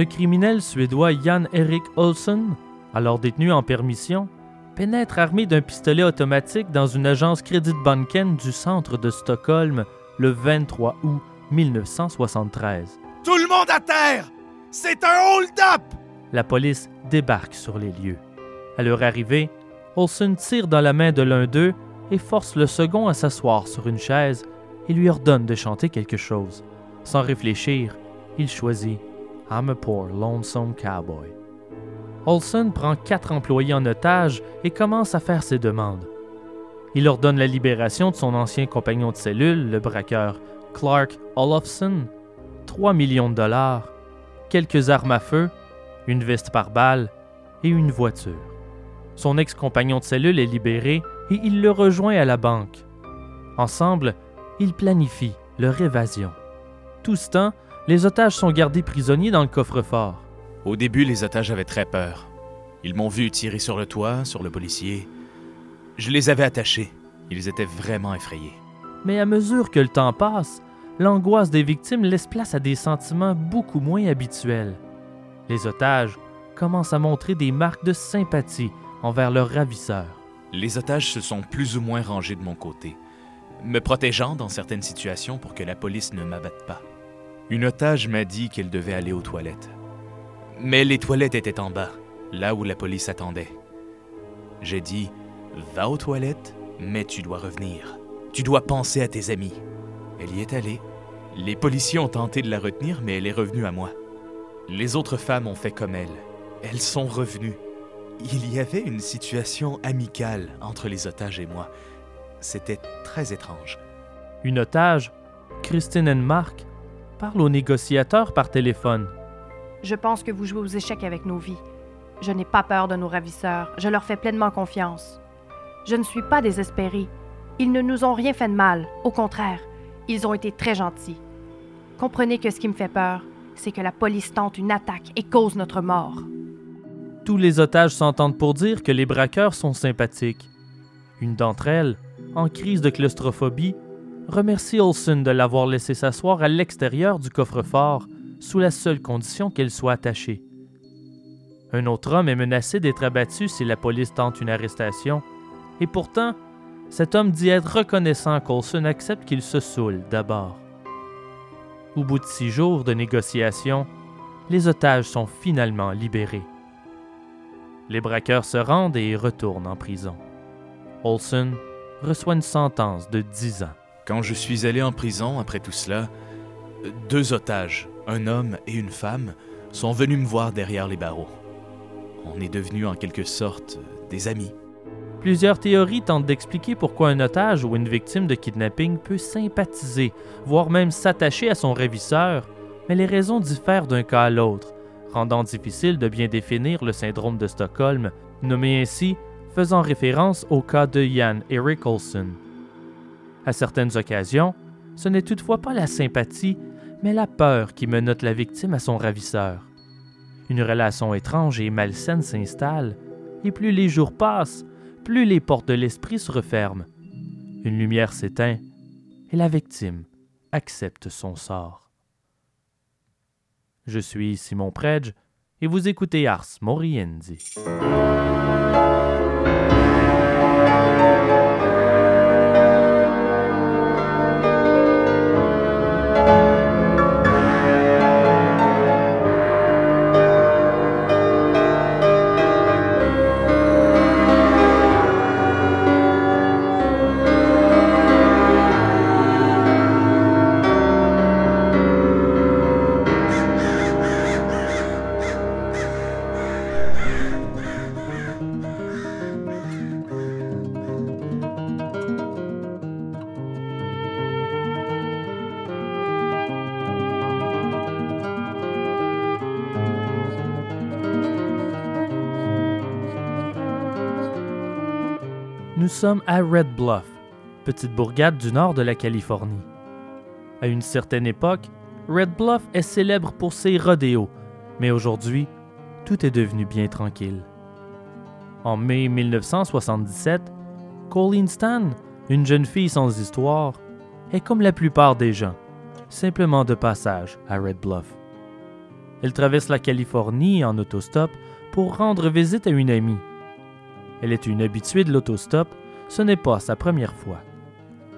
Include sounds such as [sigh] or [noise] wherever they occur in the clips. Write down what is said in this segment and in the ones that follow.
le criminel suédois Jan Erik Olsson, alors détenu en permission, pénètre armé d'un pistolet automatique dans une agence Credit Banken du centre de Stockholm le 23 août 1973. Tout le monde à terre! C'est un hold-up! La police débarque sur les lieux. À leur arrivée, Olson tire dans la main de l'un d'eux et force le second à s'asseoir sur une chaise et lui ordonne de chanter quelque chose. Sans réfléchir, il choisit I'm a poor lonesome cowboy. Olson prend quatre employés en otage et commence à faire ses demandes. Il ordonne la libération de son ancien compagnon de cellule, le braqueur Clark Olofsson, 3 millions de dollars, quelques armes à feu, une veste par balle et une voiture. Son ex-compagnon de cellule est libéré et il le rejoint à la banque. Ensemble, ils planifient leur évasion. Tout ce temps, les otages sont gardés prisonniers dans le coffre-fort. Au début, les otages avaient très peur. Ils m'ont vu tirer sur le toit, sur le policier. Je les avais attachés. Ils étaient vraiment effrayés. Mais à mesure que le temps passe, l'angoisse des victimes laisse place à des sentiments beaucoup moins habituels. Les otages commencent à montrer des marques de sympathie envers leurs ravisseurs. Les otages se sont plus ou moins rangés de mon côté, me protégeant dans certaines situations pour que la police ne m'abatte pas. Une otage m'a dit qu'elle devait aller aux toilettes. Mais les toilettes étaient en bas, là où la police attendait. J'ai dit, va aux toilettes, mais tu dois revenir. Tu dois penser à tes amis. Elle y est allée. Les policiers ont tenté de la retenir, mais elle est revenue à moi. Les autres femmes ont fait comme elle. Elles sont revenues. Il y avait une situation amicale entre les otages et moi. C'était très étrange. Une otage, Christine Enmark, parle au négociateur par téléphone. Je pense que vous jouez aux échecs avec nos vies. Je n'ai pas peur de nos ravisseurs. Je leur fais pleinement confiance. Je ne suis pas désespérée. Ils ne nous ont rien fait de mal. Au contraire, ils ont été très gentils. Comprenez que ce qui me fait peur, c'est que la police tente une attaque et cause notre mort. Tous les otages s'entendent pour dire que les braqueurs sont sympathiques. Une d'entre elles, en crise de claustrophobie, remercie Olson de l'avoir laissé s'asseoir à l'extérieur du coffre-fort sous la seule condition qu'elle soit attachée. Un autre homme est menacé d'être abattu si la police tente une arrestation, et pourtant, cet homme dit être reconnaissant qu'Olson accepte qu'il se saoule d'abord. Au bout de six jours de négociations, les otages sont finalement libérés. Les braqueurs se rendent et retournent en prison. Olson reçoit une sentence de 10 ans. Quand je suis allé en prison après tout cela, deux otages, un homme et une femme, sont venus me voir derrière les barreaux. On est devenus en quelque sorte des amis. Plusieurs théories tentent d'expliquer pourquoi un otage ou une victime de kidnapping peut sympathiser, voire même s'attacher à son ravisseur, mais les raisons diffèrent d'un cas à l'autre, rendant difficile de bien définir le syndrome de Stockholm, nommé ainsi faisant référence au cas de Jan Erik Olsen. À certaines occasions, ce n'est toutefois pas la sympathie, mais la peur qui menotte la victime à son ravisseur. Une relation étrange et malsaine s'installe, et plus les jours passent, plus les portes de l'esprit se referment. Une lumière s'éteint, et la victime accepte son sort. Je suis Simon Predge, et vous écoutez Ars Moriendi. Nous sommes à Red Bluff, petite bourgade du nord de la Californie. À une certaine époque, Red Bluff est célèbre pour ses rodéos, mais aujourd'hui, tout est devenu bien tranquille. En mai 1977, Colleen Stan, une jeune fille sans histoire, est comme la plupart des gens, simplement de passage à Red Bluff. Elle traverse la Californie en autostop pour rendre visite à une amie. Elle est une habituée de l'autostop, ce n'est pas sa première fois.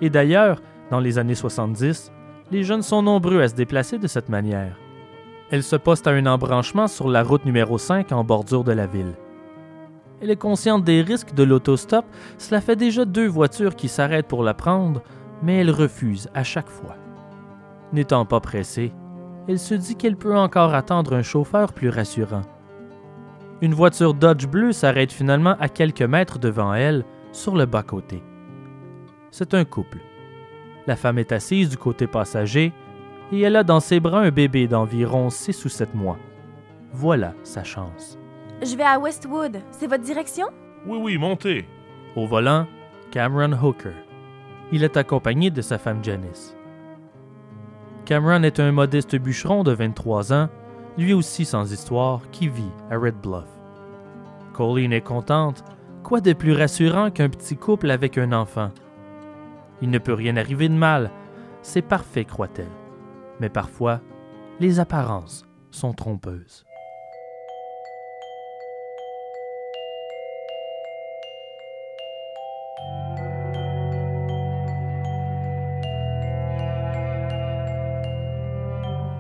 Et d'ailleurs, dans les années 70, les jeunes sont nombreux à se déplacer de cette manière. Elle se poste à un embranchement sur la route numéro 5 en bordure de la ville. Elle est consciente des risques de l'autostop, cela fait déjà deux voitures qui s'arrêtent pour la prendre, mais elle refuse à chaque fois. N'étant pas pressée, elle se dit qu'elle peut encore attendre un chauffeur plus rassurant. Une voiture Dodge bleue s'arrête finalement à quelques mètres devant elle, sur le bas-côté. C'est un couple. La femme est assise du côté passager et elle a dans ses bras un bébé d'environ 6 ou 7 mois. Voilà sa chance. Je vais à Westwood. C'est votre direction? Oui, oui, montez. Au volant, Cameron Hooker. Il est accompagné de sa femme Janice. Cameron est un modeste bûcheron de 23 ans, lui aussi sans histoire, qui vit à Red Bluff. Colleen est contente. Quoi de plus rassurant qu'un petit couple avec un enfant? Il ne peut rien arriver de mal. C'est parfait, croit-elle. Mais parfois, les apparences sont trompeuses.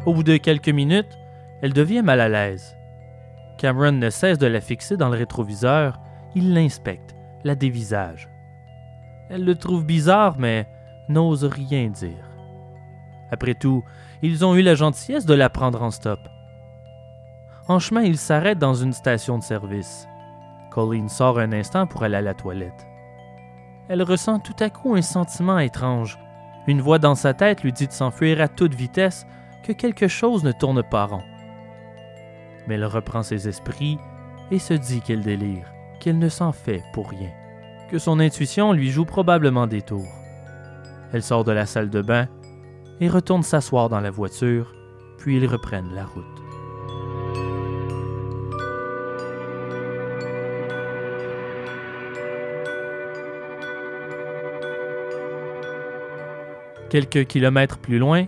Au bout de quelques minutes, elle devient mal à l'aise. Cameron ne cesse de la fixer dans le rétroviseur. Il l'inspecte, la dévisage. Elle le trouve bizarre, mais n'ose rien dire. Après tout, ils ont eu la gentillesse de la prendre en stop. En chemin, ils s'arrêtent dans une station de service. Colleen sort un instant pour aller à la toilette. Elle ressent tout à coup un sentiment étrange. Une voix dans sa tête lui dit de s'enfuir à toute vitesse, que quelque chose ne tourne pas rond. Mais elle reprend ses esprits et se dit qu'elle délire, qu'elle ne s'en fait pour rien, que son intuition lui joue probablement des tours. Elle sort de la salle de bain et retourne s'asseoir dans la voiture, puis ils reprennent la route. Quelques kilomètres plus loin,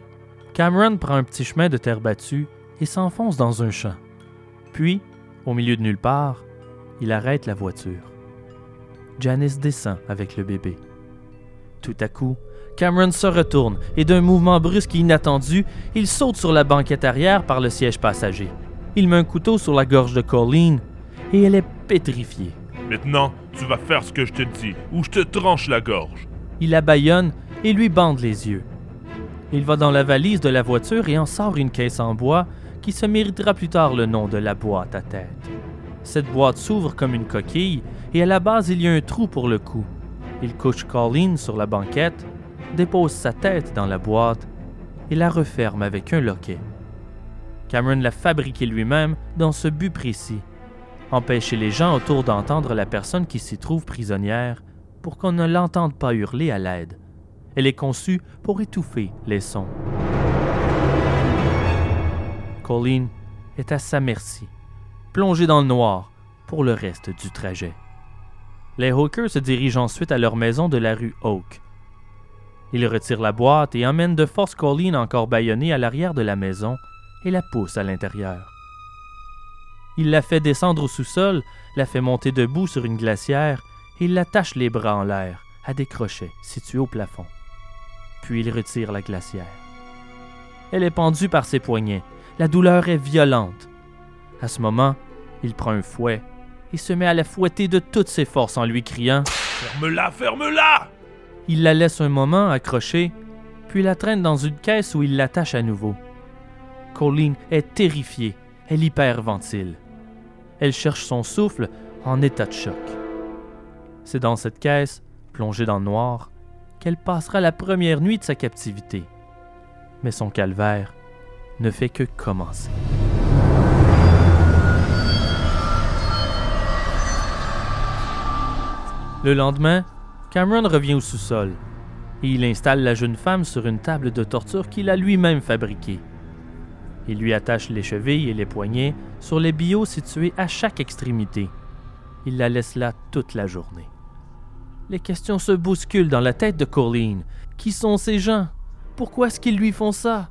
Cameron prend un petit chemin de terre battue et s'enfonce dans un champ. Puis, au milieu de nulle part, il arrête la voiture. Janice descend avec le bébé. Tout à coup, Cameron se retourne et d'un mouvement brusque et inattendu, il saute sur la banquette arrière par le siège passager. Il met un couteau sur la gorge de Colleen et elle est pétrifiée. Maintenant, tu vas faire ce que je te dis, ou je te tranche la gorge. Il la bâillonne et lui bande les yeux. Il va dans la valise de la voiture et en sort une caisse en bois qui se méritera plus tard le nom de la boîte à tête. Cette boîte s'ouvre comme une coquille et à la base il y a un trou pour le cou. Il couche Colleen sur la banquette, dépose sa tête dans la boîte et la referme avec un loquet. Cameron l'a fabriqué lui-même dans ce but précis, empêcher les gens autour d'entendre la personne qui s'y trouve prisonnière pour qu'on ne l'entende pas hurler à l'aide. Elle est conçue pour étouffer les sons. Colleen est à sa merci, plongée dans le noir pour le reste du trajet. Les Hawkers se dirigent ensuite à leur maison de la rue Oak. Ils retirent la boîte et emmènent de force Colleen encore bâillonnée à l'arrière de la maison et la poussent à l'intérieur. Il la fait descendre au sous-sol, la fait monter debout sur une glacière et l'attache les bras en l'air à des crochets situés au plafond. Puis il retire la glacière. Elle est pendue par ses poignets. La douleur est violente. À ce moment, il prend un fouet et se met à la fouetter de toutes ses forces en lui criant Ferme-la, ferme-la Il la laisse un moment accrochée, puis la traîne dans une caisse où il l'attache à nouveau. Colleen est terrifiée. Elle hyperventile. Elle cherche son souffle en état de choc. C'est dans cette caisse, plongée dans le noir, qu'elle passera la première nuit de sa captivité. Mais son calvaire ne fait que commencer. Le lendemain, Cameron revient au sous-sol et il installe la jeune femme sur une table de torture qu'il a lui-même fabriquée. Il lui attache les chevilles et les poignets sur les billots situés à chaque extrémité. Il la laisse là toute la journée. Les questions se bousculent dans la tête de Colleen. Qui sont ces gens? Pourquoi est-ce qu'ils lui font ça?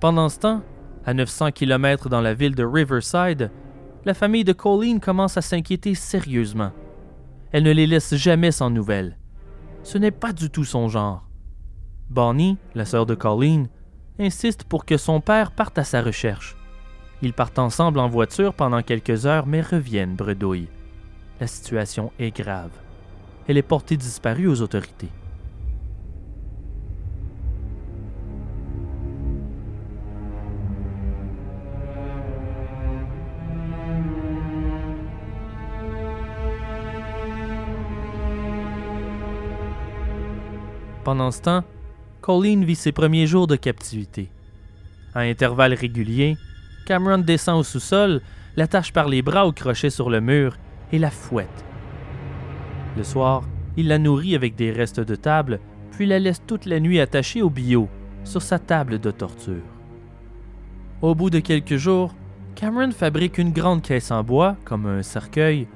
Pendant ce temps, À 900 km dans la ville de Riverside, la famille de Colleen commence à s'inquiéter sérieusement. Elle ne les laisse jamais sans nouvelles. Ce n'est pas du tout son genre. Bonnie, la sœur de Colleen, insiste pour que son père parte à sa recherche. Ils partent ensemble en voiture pendant quelques heures mais reviennent bredouille. La situation est grave. Elle est portée disparue aux autorités. Pendant ce temps, Colleen vit ses premiers jours de captivité. À intervalles réguliers, Cameron descend au sous-sol, l'attache par les bras au crochet sur le mur et la fouette. Le soir, il la nourrit avec des restes de table, puis la laisse toute la nuit attachée au bio, sur sa table de torture. Au bout de quelques jours, Cameron fabrique une grande caisse en bois, comme un cercueil,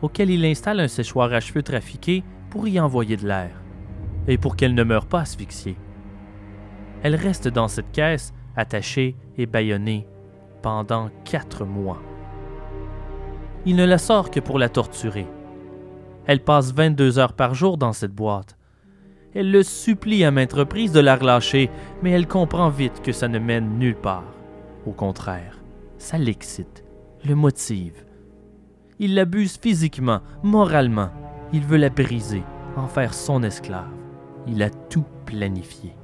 auquel il installe un séchoir à cheveux trafiqué pour y envoyer de l'air, et pour qu'elle ne meure pas asphyxiée. Elle reste dans cette caisse, attachée et bâillonnée, pendant quatre mois. Il ne la sort que pour la torturer. Elle passe 22 heures par jour dans cette boîte. Elle le supplie à maintes reprises de la relâcher, mais elle comprend vite que ça ne mène nulle part. Au contraire, ça l'excite, le motive. Il l'abuse physiquement, moralement. Il veut la briser, en faire son esclave. Il a tout planifié.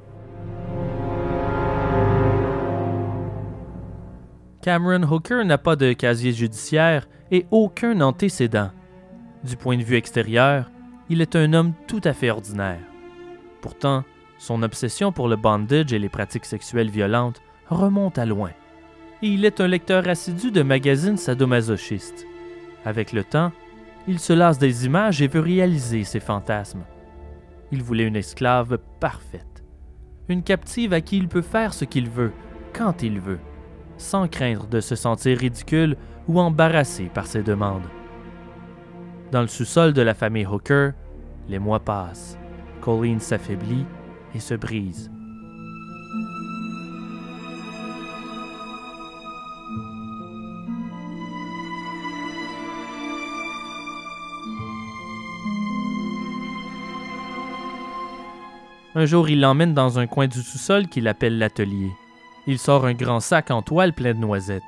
Cameron Hooker n'a pas de casier judiciaire et aucun antécédent. Du point de vue extérieur, il est un homme tout à fait ordinaire. Pourtant, son obsession pour le bondage et les pratiques sexuelles violentes remonte à loin. Et il est un lecteur assidu de magazines sadomasochistes. Avec le temps, il se lasse des images et veut réaliser ses fantasmes. Il voulait une esclave parfaite, une captive à qui il peut faire ce qu'il veut, quand il veut, sans craindre de se sentir ridicule ou embarrassé par ses demandes. Dans le sous-sol de la famille Hooker, les mois passent. Colleen s'affaiblit et se brise. Un jour, il l'emmène dans un coin du sous-sol qu'il appelle l'atelier. Il sort un grand sac en toile plein de noisettes.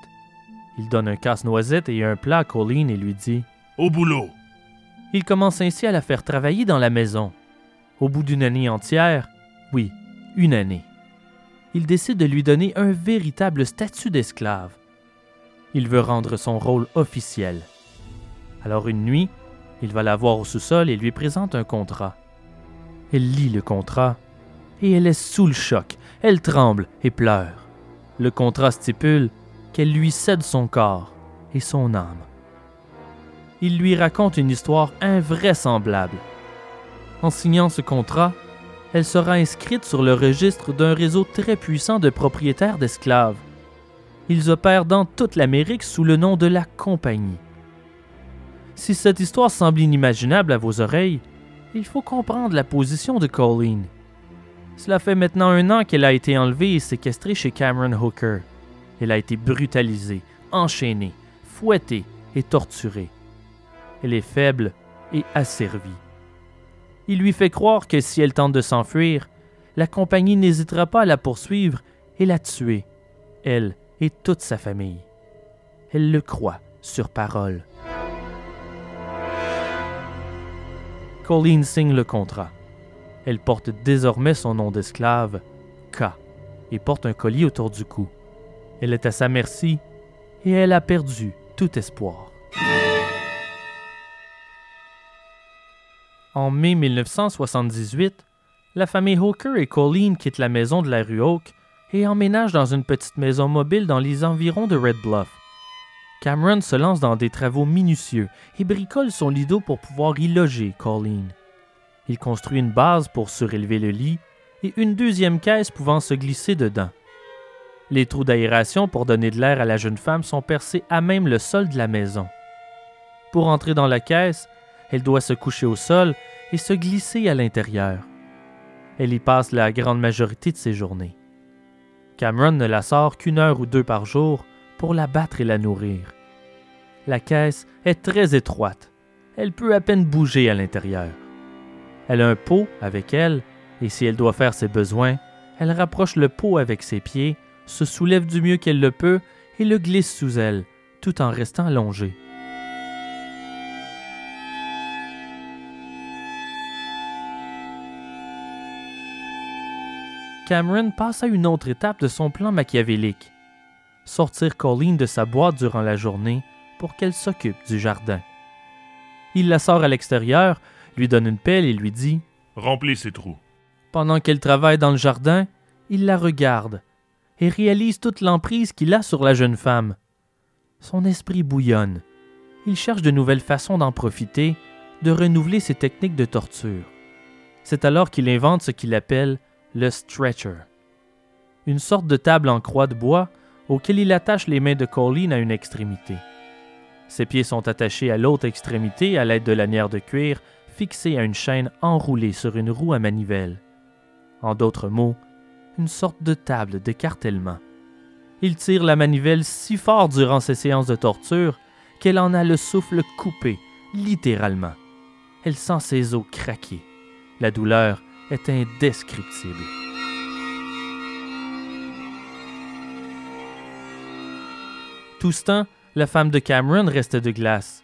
Il donne un casse-noisette et un plat à Colleen et lui dit Au boulot. Il commence ainsi à la faire travailler dans la maison. Au bout d'une année entière, oui, une année, il décide de lui donner un véritable statut d'esclave. Il veut rendre son rôle officiel. Alors une nuit, il va la voir au sous-sol et lui présente un contrat. Elle lit le contrat et elle est sous le choc. Elle tremble et pleure. Le contrat stipule qu'elle lui cède son corps et son âme. Il lui raconte une histoire invraisemblable. En signant ce contrat, elle sera inscrite sur le registre d'un réseau très puissant de propriétaires d'esclaves. Ils opèrent dans toute l'Amérique sous le nom de la Compagnie. Si cette histoire semble inimaginable à vos oreilles, il faut comprendre la position de Colleen. Cela fait maintenant un an qu'elle a été enlevée et séquestrée chez Cameron Hooker. Elle a été brutalisée, enchaînée, fouettée et torturée. Elle est faible et asservie. Il lui fait croire que si elle tente de s'enfuir, la compagnie n'hésitera pas à la poursuivre et la tuer, elle et toute sa famille. Elle le croit sur parole. Colleen signe le contrat. Elle porte désormais son nom d'esclave, K, et porte un collier autour du cou. Elle est à sa merci et elle a perdu tout espoir. En mai 1978, la famille Hooker et Colleen quittent la maison de la rue Oak et emménagent dans une petite maison mobile dans les environs de Red Bluff. Cameron se lance dans des travaux minutieux et bricole son lido pour pouvoir y loger Colleen. Il construit une base pour surélever le lit et une deuxième caisse pouvant se glisser dedans. Les trous d'aération pour donner de l'air à la jeune femme sont percés à même le sol de la maison. Pour entrer dans la caisse, elle doit se coucher au sol et se glisser à l'intérieur. Elle y passe la grande majorité de ses journées. Cameron ne la sort qu'une heure ou deux par jour pour la battre et la nourrir. La caisse est très étroite. Elle peut à peine bouger à l'intérieur. Elle a un pot avec elle, et si elle doit faire ses besoins, elle rapproche le pot avec ses pieds, se soulève du mieux qu'elle le peut et le glisse sous elle, tout en restant allongée. Cameron passe à une autre étape de son plan machiavélique. Sortir Colleen de sa boîte durant la journée pour qu'elle s'occupe du jardin. Il la sort à l'extérieur, lui donne une pelle et lui dit Remplis ces trous. Pendant qu'elle travaille dans le jardin, il la regarde et réalise toute l'emprise qu'il a sur la jeune femme. Son esprit bouillonne. Il cherche de nouvelles façons d'en profiter, de renouveler ses techniques de torture. C'est alors qu'il invente ce qu'il appelle le stretcher, une sorte de table en croix de bois auquel il attache les mains de Colleen à une extrémité. Ses pieds sont attachés à l'autre extrémité à l'aide de lanières de cuir fixées à une chaîne enroulée sur une roue à manivelle. En d'autres mots, une sorte de table d'écartèlement. Il tire la manivelle si fort durant ses séances de torture qu'elle en a le souffle coupé, littéralement. Elle sent ses os craquer. La douleur est indescriptible. Tout ce temps, la femme de Cameron reste de glace.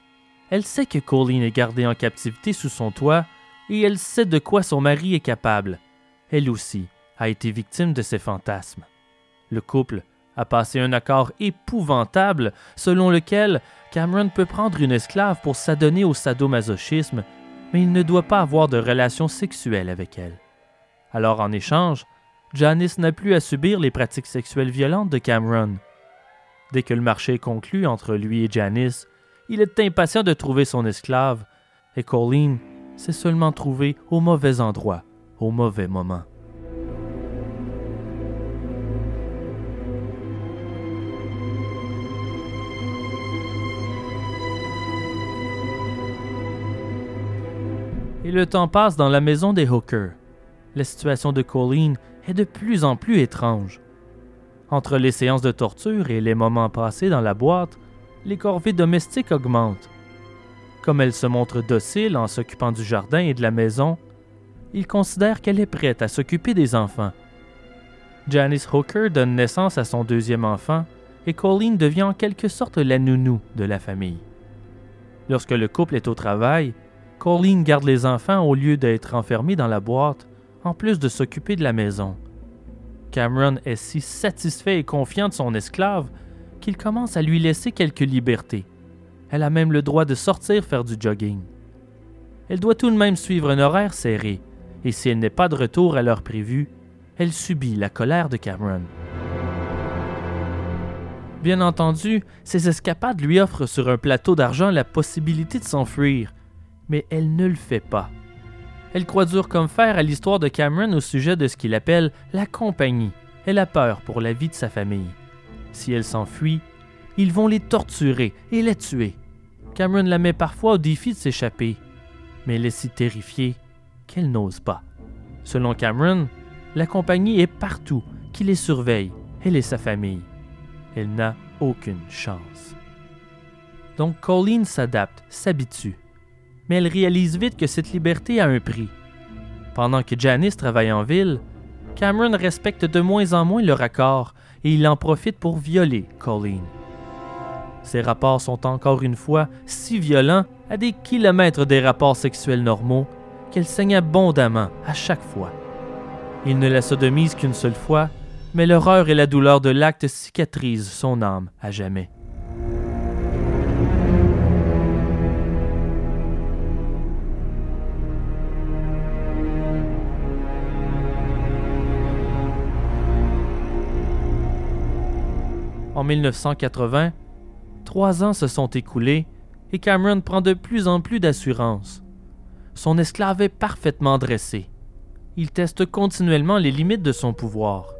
Elle sait que Colleen est gardée en captivité sous son toit et elle sait de quoi son mari est capable. Elle aussi a été victime de ses fantasmes. Le couple a passé un accord épouvantable selon lequel Cameron peut prendre une esclave pour s'adonner au sadomasochisme mais il ne doit pas avoir de relation sexuelle avec elle. Alors en échange, Janice n'a plus à subir les pratiques sexuelles violentes de Cameron. Dès que le marché est conclu entre lui et Janice, il est impatient de trouver son esclave, et Colleen s'est seulement trouvé au mauvais endroit, au mauvais moment. Et le temps passe dans la maison des Hooker. La situation de Colleen est de plus en plus étrange. Entre les séances de torture et les moments passés dans la boîte, les corvées domestiques augmentent. Comme elle se montre docile en s'occupant du jardin et de la maison, il considère qu'elle est prête à s'occuper des enfants. Janice Hooker donne naissance à son deuxième enfant et Colleen devient en quelque sorte la nounou de la famille. Lorsque le couple est au travail, Colleen garde les enfants au lieu d'être enfermée dans la boîte, en plus de s'occuper de la maison. Cameron est si satisfait et confiant de son esclave qu'il commence à lui laisser quelques libertés. Elle a même le droit de sortir faire du jogging. Elle doit tout de même suivre un horaire serré, et si elle n'est pas de retour à l'heure prévue, elle subit la colère de Cameron. Bien entendu, ses escapades lui offrent sur un plateau d'argent la possibilité de s'enfuir, mais elle ne le fait pas. Elle croit dur comme fer à l'histoire de Cameron au sujet de ce qu'il appelle la compagnie. Elle a peur pour la vie de sa famille. Si elle s'enfuit, ils vont les torturer et les tuer. Cameron la met parfois au défi de s'échapper, mais elle est si terrifiée qu'elle n'ose pas. Selon Cameron, la compagnie est partout, qui les surveille, elle et sa famille. Elle n'a aucune chance. Donc Colleen s'adapte, s'habitue mais elle réalise vite que cette liberté a un prix. Pendant que Janice travaille en ville, Cameron respecte de moins en moins leur accord et il en profite pour violer Colleen. Ces rapports sont encore une fois si violents, à des kilomètres des rapports sexuels normaux, qu'elle saigne abondamment à chaque fois. Il ne la sodomise qu'une seule fois, mais l'horreur et la douleur de l'acte cicatrisent son âme à jamais. En 1980, trois ans se sont écoulés et Cameron prend de plus en plus d'assurance. Son esclave est parfaitement dressé. Il teste continuellement les limites de son pouvoir.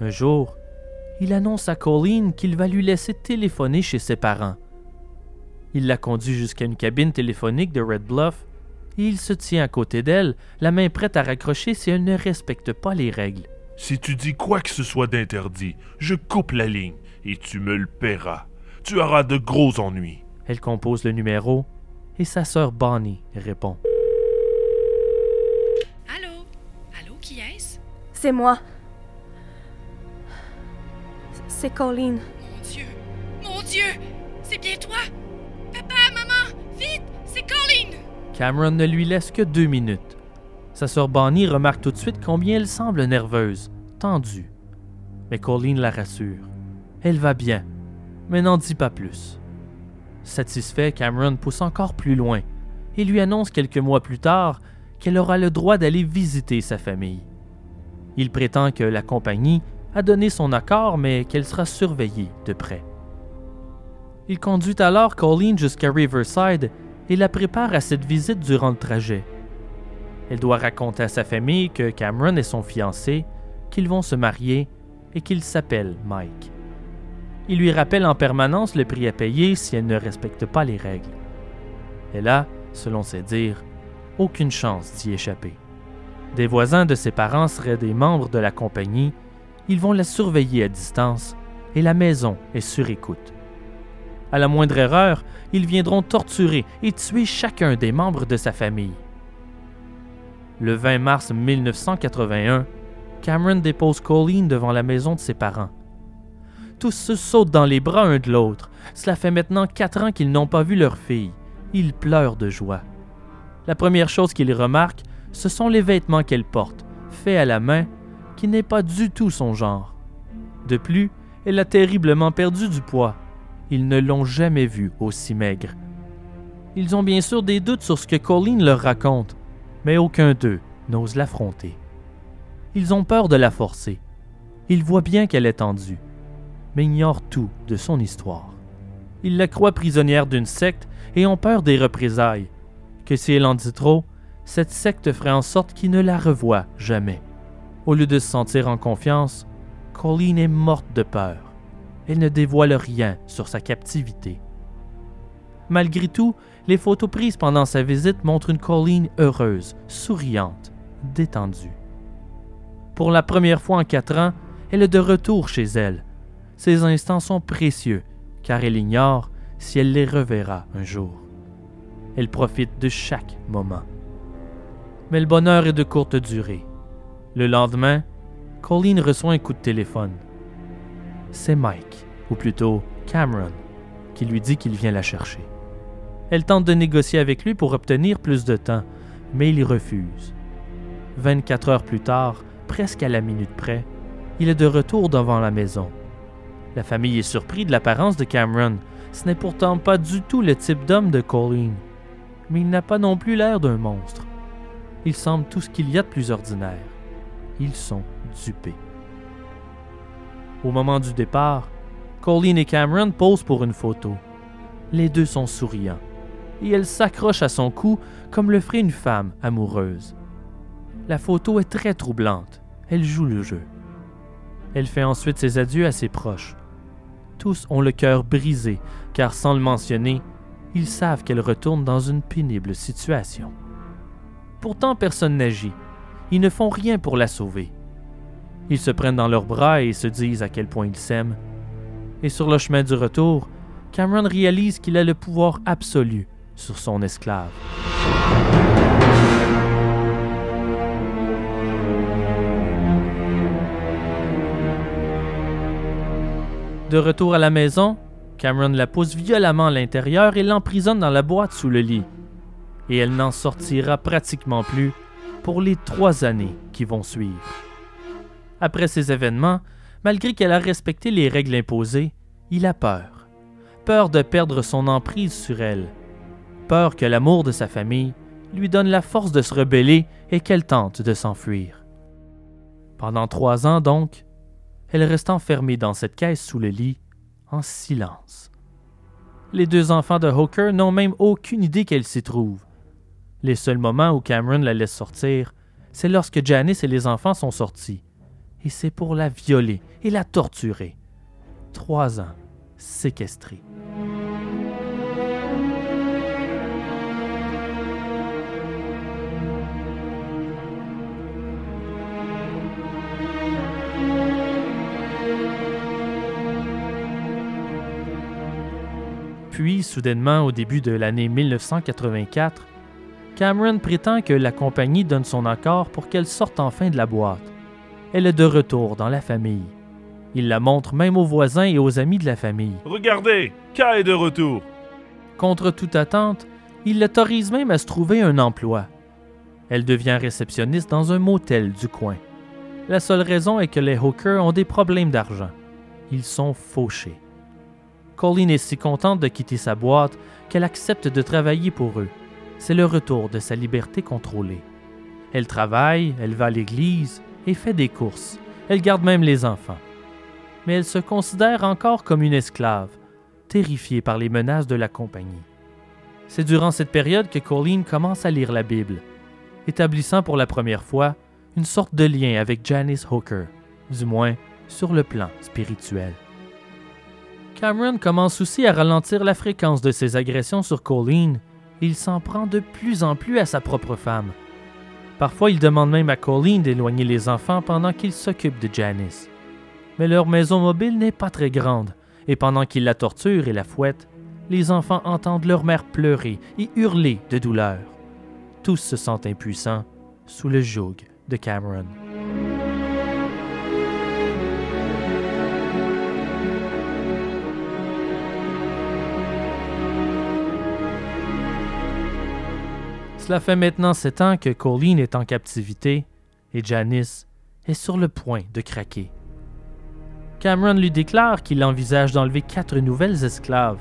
Un jour, il annonce à Colleen qu'il va lui laisser téléphoner chez ses parents. Il la conduit jusqu'à une cabine téléphonique de Red Bluff et il se tient à côté d'elle, la main prête à raccrocher si elle ne respecte pas les règles. Si tu dis quoi que ce soit d'interdit, je coupe la ligne et tu me le paieras. Tu auras de gros ennuis. Elle compose le numéro et sa sœur Bonnie répond. Allô? Allô, qui est-ce? C'est moi. C'est Colleen. Mon Dieu! Mon Dieu! C'est bien toi? Papa, maman, vite! C'est Colleen! Cameron ne lui laisse que deux minutes. Sa sœur Bonnie remarque tout de suite combien elle semble nerveuse, tendue. Mais Colleen la rassure. Elle va bien, mais n'en dit pas plus. Satisfait, Cameron pousse encore plus loin et lui annonce quelques mois plus tard qu'elle aura le droit d'aller visiter sa famille. Il prétend que la compagnie a donné son accord, mais qu'elle sera surveillée de près. Il conduit alors Colleen jusqu'à Riverside et la prépare à cette visite durant le trajet. Elle doit raconter à sa famille que Cameron est son fiancé, qu'ils vont se marier et qu'il s'appelle Mike. Il lui rappelle en permanence le prix à payer si elle ne respecte pas les règles. Elle a, selon ses dires, aucune chance d'y échapper. Des voisins de ses parents seraient des membres de la compagnie, ils vont la surveiller à distance et la maison est sur écoute. À la moindre erreur, ils viendront torturer et tuer chacun des membres de sa famille. Le 20 mars 1981, Cameron dépose Colleen devant la maison de ses parents. Tous se sautent dans les bras un de l'autre. Cela fait maintenant quatre ans qu'ils n'ont pas vu leur fille. Ils pleurent de joie. La première chose qu'ils remarquent, ce sont les vêtements qu'elle porte, faits à la main, qui n'est pas du tout son genre. De plus, elle a terriblement perdu du poids. Ils ne l'ont jamais vue aussi maigre. Ils ont bien sûr des doutes sur ce que Colleen leur raconte, mais aucun d'eux n'ose l'affronter. Ils ont peur de la forcer. Ils voient bien qu'elle est tendue, mais ignorent tout de son histoire. Ils la croient prisonnière d'une secte et ont peur des représailles, que si elle en dit trop, cette secte ferait en sorte qu'ils ne la revoient jamais. Au lieu de se sentir en confiance, Colleen est morte de peur. Elle ne dévoile rien sur sa captivité. Malgré tout, les photos prises pendant sa visite montrent une Colleen heureuse, souriante, détendue. Pour la première fois en quatre ans, elle est de retour chez elle. Ces instants sont précieux, car elle ignore si elle les reverra un jour. Elle profite de chaque moment. Mais le bonheur est de courte durée. Le lendemain, Colleen reçoit un coup de téléphone. C'est Mike, ou plutôt Cameron, qui lui dit qu'il vient la chercher. Elle tente de négocier avec lui pour obtenir plus de temps, mais il refuse. 24 heures plus tard, presque à la minute près, il est de retour devant la maison. La famille est surprise de l'apparence de Cameron. Ce n'est pourtant pas du tout le type d'homme de Colleen. Mais il n'a pas non plus l'air d'un monstre. Il semble tout ce qu'il y a de plus ordinaire. Ils sont dupés. Au moment du départ, Colleen et Cameron posent pour une photo. Les deux sont souriants, et elle s'accroche à son cou comme le ferait une femme amoureuse. La photo est très troublante. Elle joue le jeu. Elle fait ensuite ses adieux à ses proches. Tous ont le cœur brisé, car sans le mentionner, ils savent qu'elle retourne dans une pénible situation. Pourtant, personne n'agit. Ils ne font rien pour la sauver. Ils se prennent dans leurs bras et se disent à quel point ils s'aiment. Et sur le chemin du retour, Cameron réalise qu'il a le pouvoir absolu sur son esclave. De retour à la maison, Cameron la pousse violemment à l'intérieur et l'emprisonne dans la boîte sous le lit. Et elle n'en sortira pratiquement plus pour les trois années qui vont suivre. Après ces événements, malgré qu'elle a respecté les règles imposées, il a peur. Peur de perdre son emprise sur elle. Peur que l'amour de sa famille lui donne la force de se rebeller et qu'elle tente de s'enfuir. Pendant trois ans donc, elle reste enfermée dans cette caisse sous le lit, en silence. Les deux enfants de Hooker n'ont même aucune idée qu'elle s'y trouve. Les seuls moments où Cameron la laisse sortir, c'est lorsque Janice et les enfants sont sortis. Et c'est pour la violer et la torturer. Trois ans, séquestrée. Puis, soudainement, au début de l'année 1984, Cameron prétend que la compagnie donne son accord pour qu'elle sorte enfin de la boîte. Elle est de retour dans la famille. Il la montre même aux voisins et aux amis de la famille. Regardez, K est de retour. Contre toute attente, il l'autorise même à se trouver un emploi. Elle devient réceptionniste dans un motel du coin. La seule raison est que les Hooker ont des problèmes d'argent. Ils sont fauchés. Colleen est si contente de quitter sa boîte qu'elle accepte de travailler pour eux. C'est le retour de sa liberté contrôlée. Elle travaille, elle va à l'église et fait des courses. Elle garde même les enfants. Mais elle se considère encore comme une esclave, terrifiée par les menaces de la compagnie. C'est durant cette période que Colleen commence à lire la Bible, établissant pour la première fois une sorte de lien avec Janice Hooker, du moins sur le plan spirituel. Cameron commence aussi à ralentir la fréquence de ses agressions sur Colleen et il s'en prend de plus en plus à sa propre femme. Parfois, il demande même à Colleen d'éloigner les enfants pendant qu'il s'occupe de Janice. Mais leur maison mobile n'est pas très grande, et pendant qu'il la torture et la fouette, les enfants entendent leur mère pleurer et hurler de douleur. Tous se sentent impuissants sous le joug de Cameron. Cela fait maintenant sept ans que Colleen est en captivité et Janice est sur le point de craquer. Cameron lui déclare qu'il envisage d'enlever quatre nouvelles esclaves.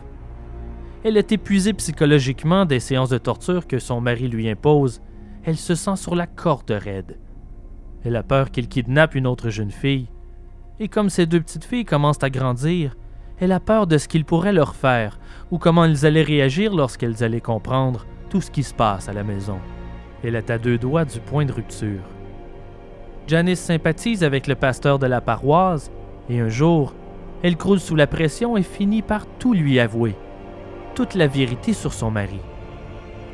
Elle est épuisée psychologiquement des séances de torture que son mari lui impose. Elle se sent sur la corde raide. Elle a peur qu'il kidnappe une autre jeune fille. Et comme ces deux petites filles commencent à grandir, elle a peur de ce qu'il pourrait leur faire ou comment elles allaient réagir lorsqu'elles allaient comprendre tout ce qui se passe à la maison. Elle est à deux doigts du point de rupture. Janice sympathise avec le pasteur de la paroisse et un jour, elle croule sous la pression et finit par tout lui avouer, toute la vérité sur son mari.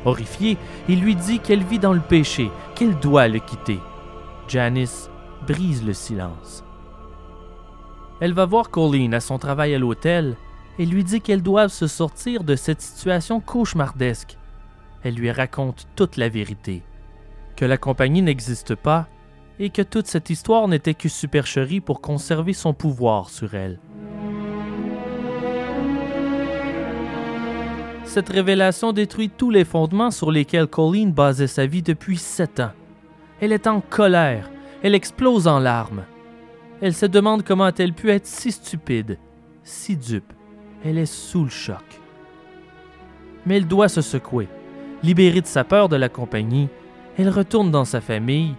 Horrifié, il lui dit qu'elle vit dans le péché, qu'elle doit le quitter. Janice brise le silence. Elle va voir Colleen à son travail à l'hôtel et lui dit qu'elles doivent se sortir de cette situation cauchemardesque. Elle lui raconte toute la vérité, que la compagnie n'existe pas et que toute cette histoire n'était que supercherie pour conserver son pouvoir sur elle. Cette révélation détruit tous les fondements sur lesquels Colleen basait sa vie depuis sept ans. Elle est en colère, elle explose en larmes. Elle se demande comment a-t-elle pu être si stupide, si dupe. Elle est sous le choc. Mais elle doit se secouer. Libérée de sa peur de la compagnie, elle retourne dans sa famille,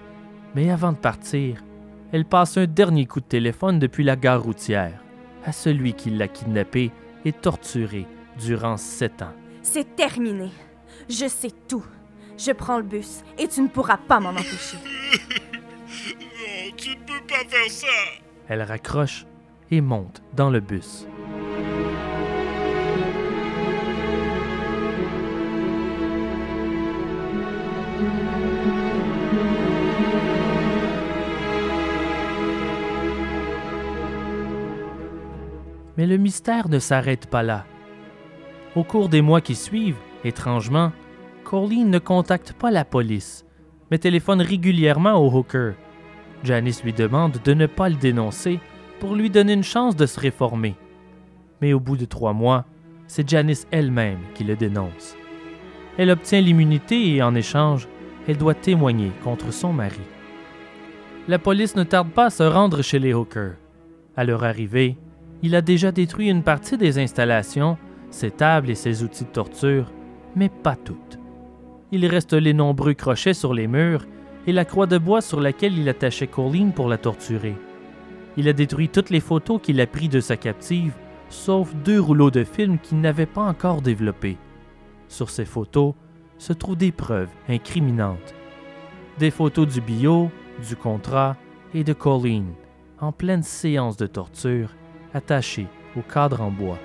mais avant de partir, elle passe un dernier coup de téléphone depuis la gare routière à celui qui l'a kidnappée et torturée durant sept ans. C'est terminé. Je sais tout. Je prends le bus et tu ne pourras pas m'en empêcher. [laughs] Non, tu ne peux pas faire ça. Elle raccroche et monte dans le bus. Mais le mystère ne s'arrête pas là. Au cours des mois qui suivent, étrangement, Colleen ne contacte pas la police, mais téléphone régulièrement au hooker. Janice lui demande de ne pas le dénoncer pour lui donner une chance de se réformer. Mais au bout de trois mois, c'est Janice elle-même qui le dénonce. Elle obtient l'immunité et en échange, elle doit témoigner contre son mari. La police ne tarde pas à se rendre chez les Hookers. À leur arrivée, il a déjà détruit une partie des installations, ses tables et ses outils de torture, mais pas toutes. Il reste les nombreux crochets sur les murs et la croix de bois sur laquelle il attachait Colleen pour la torturer. Il a détruit toutes les photos qu'il a prises de sa captive, sauf deux rouleaux de films qu'il n'avait pas encore développés. Sur ces photos se trouvent des preuves incriminantes. Des photos du bio, du contrat et de Colleen, en pleine séance de torture, attachées au cadre en bois.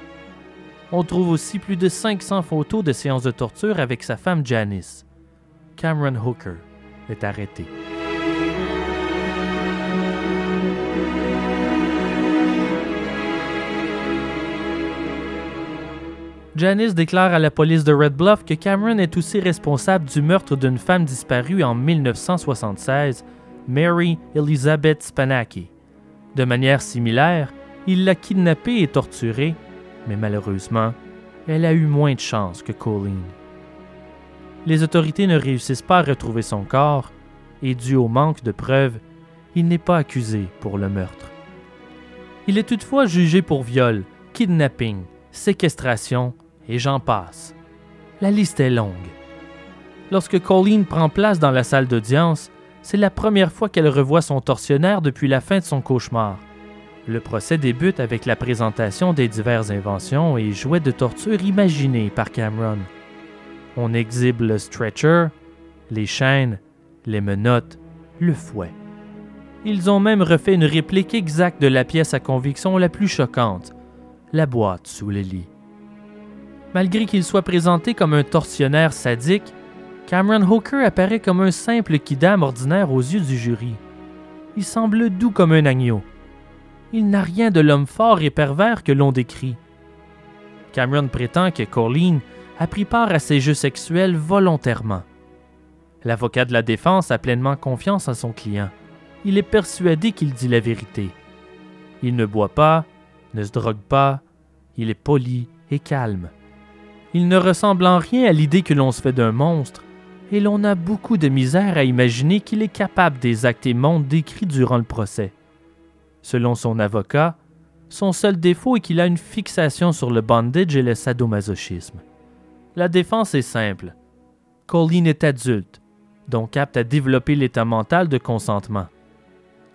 On trouve aussi plus de 500 photos de séances de torture avec sa femme Janice. Cameron Hooker est arrêté. Janice déclare à la police de Red Bluff que Cameron est aussi responsable du meurtre d'une femme disparue en 1976, Mary Elizabeth Spanaki. De manière similaire, il l'a kidnappée et torturée, mais malheureusement, elle a eu moins de chance que Colleen. Les autorités ne réussissent pas à retrouver son corps, et dû au manque de preuves, il n'est pas accusé pour le meurtre. Il est toutefois jugé pour viol, kidnapping, séquestration et j'en passe. La liste est longue. Lorsque Colleen prend place dans la salle d'audience, c'est la première fois qu'elle revoit son tortionnaire depuis la fin de son cauchemar. Le procès débute avec la présentation des diverses inventions et jouets de torture imaginés par Cameron. On exhibe le stretcher, les chaînes, les menottes, le fouet. Ils ont même refait une réplique exacte de la pièce à conviction la plus choquante, la boîte sous le lit. Malgré qu'il soit présenté comme un tortionnaire sadique, Cameron Hooker apparaît comme un simple kidam ordinaire aux yeux du jury. Il semble doux comme un agneau. Il n'a rien de l'homme fort et pervers que l'on décrit. Cameron prétend que Colleen a pris part à ces jeux sexuels volontairement. L'avocat de la défense a pleinement confiance en son client. Il est persuadé qu'il dit la vérité. Il ne boit pas, ne se drogue pas, il est poli et calme. Il ne ressemble en rien à l'idée que l'on se fait d'un monstre, et l'on a beaucoup de misère à imaginer qu'il est capable des actes immondes décrits durant le procès. Selon son avocat, son seul défaut est qu'il a une fixation sur le bondage et le sadomasochisme. La défense est simple. Colleen est adulte, donc apte à développer l'état mental de consentement.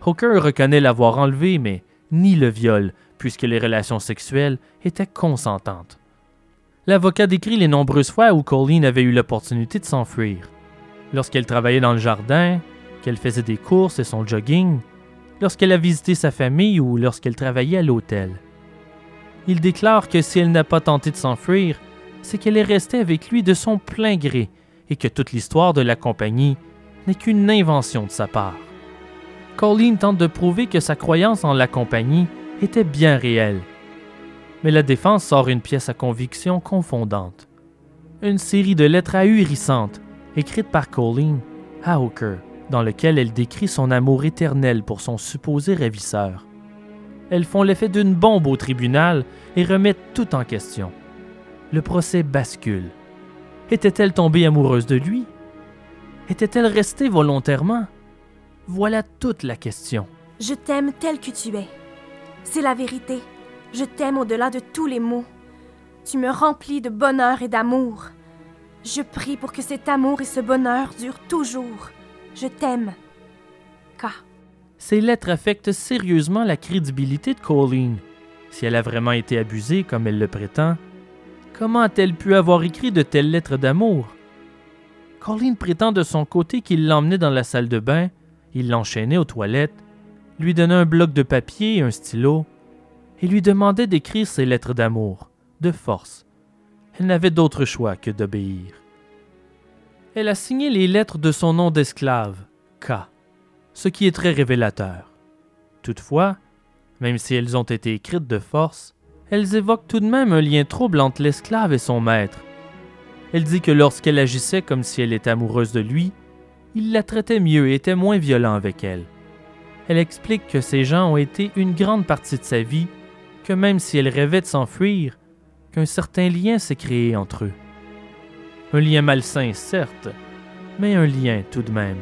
Hooker reconnaît l'avoir enlevé, mais ni le viol, puisque les relations sexuelles étaient consentantes. L'avocat décrit les nombreuses fois où Colleen avait eu l'opportunité de s'enfuir. Lorsqu'elle travaillait dans le jardin, qu'elle faisait des courses et son jogging, lorsqu'elle a visité sa famille ou lorsqu'elle travaillait à l'hôtel. Il déclare que si elle n'a pas tenté de s'enfuir, c'est qu'elle est restée avec lui de son plein gré et que toute l'histoire de la compagnie n'est qu'une invention de sa part. Colleen tente de prouver que sa croyance en la compagnie était bien réelle mais la défense sort une pièce à conviction confondante. Une série de lettres ahurissantes, écrites par Colleen à Hooker, dans lesquelles elle décrit son amour éternel pour son supposé ravisseur. Elles font l'effet d'une bombe au tribunal et remettent tout en question. Le procès bascule. Était-elle tombée amoureuse de lui? Était-elle restée volontairement? Voilà toute la question. Je t'aime tel que tu es. C'est la vérité. Je t'aime au-delà de tous les mots. Tu me remplis de bonheur et d'amour. Je prie pour que cet amour et ce bonheur durent toujours. Je t'aime. K. Ces lettres affectent sérieusement la crédibilité de Colleen. Si elle a vraiment été abusée comme elle le prétend, comment a-t-elle pu avoir écrit de telles lettres d'amour? Colleen prétend de son côté qu'il l'emmenait dans la salle de bain, il l'enchaînait aux toilettes, lui donnait un bloc de papier et un stylo, et lui demandait d'écrire ses lettres d'amour, de force. Elle n'avait d'autre choix que d'obéir. Elle a signé les lettres de son nom d'esclave, K, ce qui est très révélateur. Toutefois, même si elles ont été écrites de force, elles évoquent tout de même un lien trouble entre l'esclave et son maître. Elle dit que lorsqu'elle agissait comme si elle était amoureuse de lui, il la traitait mieux et était moins violent avec elle. Elle explique que ces gens ont été une grande partie de sa vie que même si elle rêvait de s'enfuir, qu'un certain lien s'est créé entre eux. Un lien malsain, certes, mais un lien tout de même.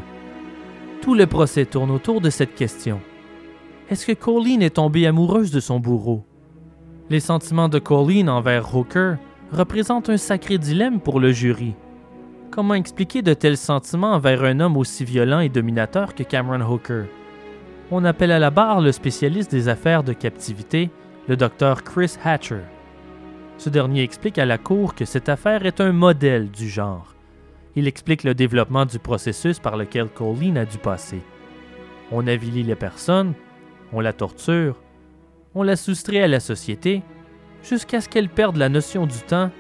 Tout le procès tourne autour de cette question. Est-ce que Colleen est tombée amoureuse de son bourreau? Les sentiments de Colleen envers Hooker représentent un sacré dilemme pour le jury. Comment expliquer de tels sentiments envers un homme aussi violent et dominateur que Cameron Hooker? On appelle à la barre le spécialiste des affaires de captivité le docteur Chris Hatcher. Ce dernier explique à la Cour que cette affaire est un modèle du genre. Il explique le développement du processus par lequel Colleen a dû passer. On avilit les personnes, on la torture, on la soustrait à la société, jusqu'à ce qu'elle perde la notion du temps,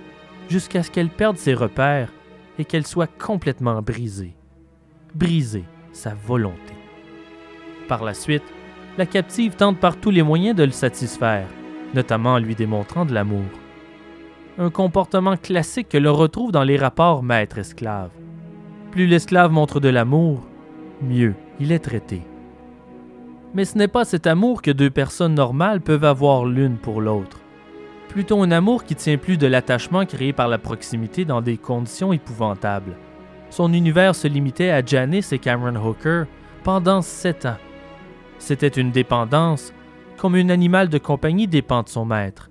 jusqu'à ce qu'elle perde ses repères et qu'elle soit complètement brisée. Briser sa volonté. Par la suite, la captive tente par tous les moyens de le satisfaire, notamment en lui démontrant de l'amour. Un comportement classique que l'on retrouve dans les rapports maître-esclave. Plus l'esclave montre de l'amour, mieux il est traité. Mais ce n'est pas cet amour que deux personnes normales peuvent avoir l'une pour l'autre. Plutôt un amour qui tient plus de l'attachement créé par la proximité dans des conditions épouvantables. Son univers se limitait à Janice et Cameron Hooker pendant sept ans. C'était une dépendance, comme un animal de compagnie dépend de son maître,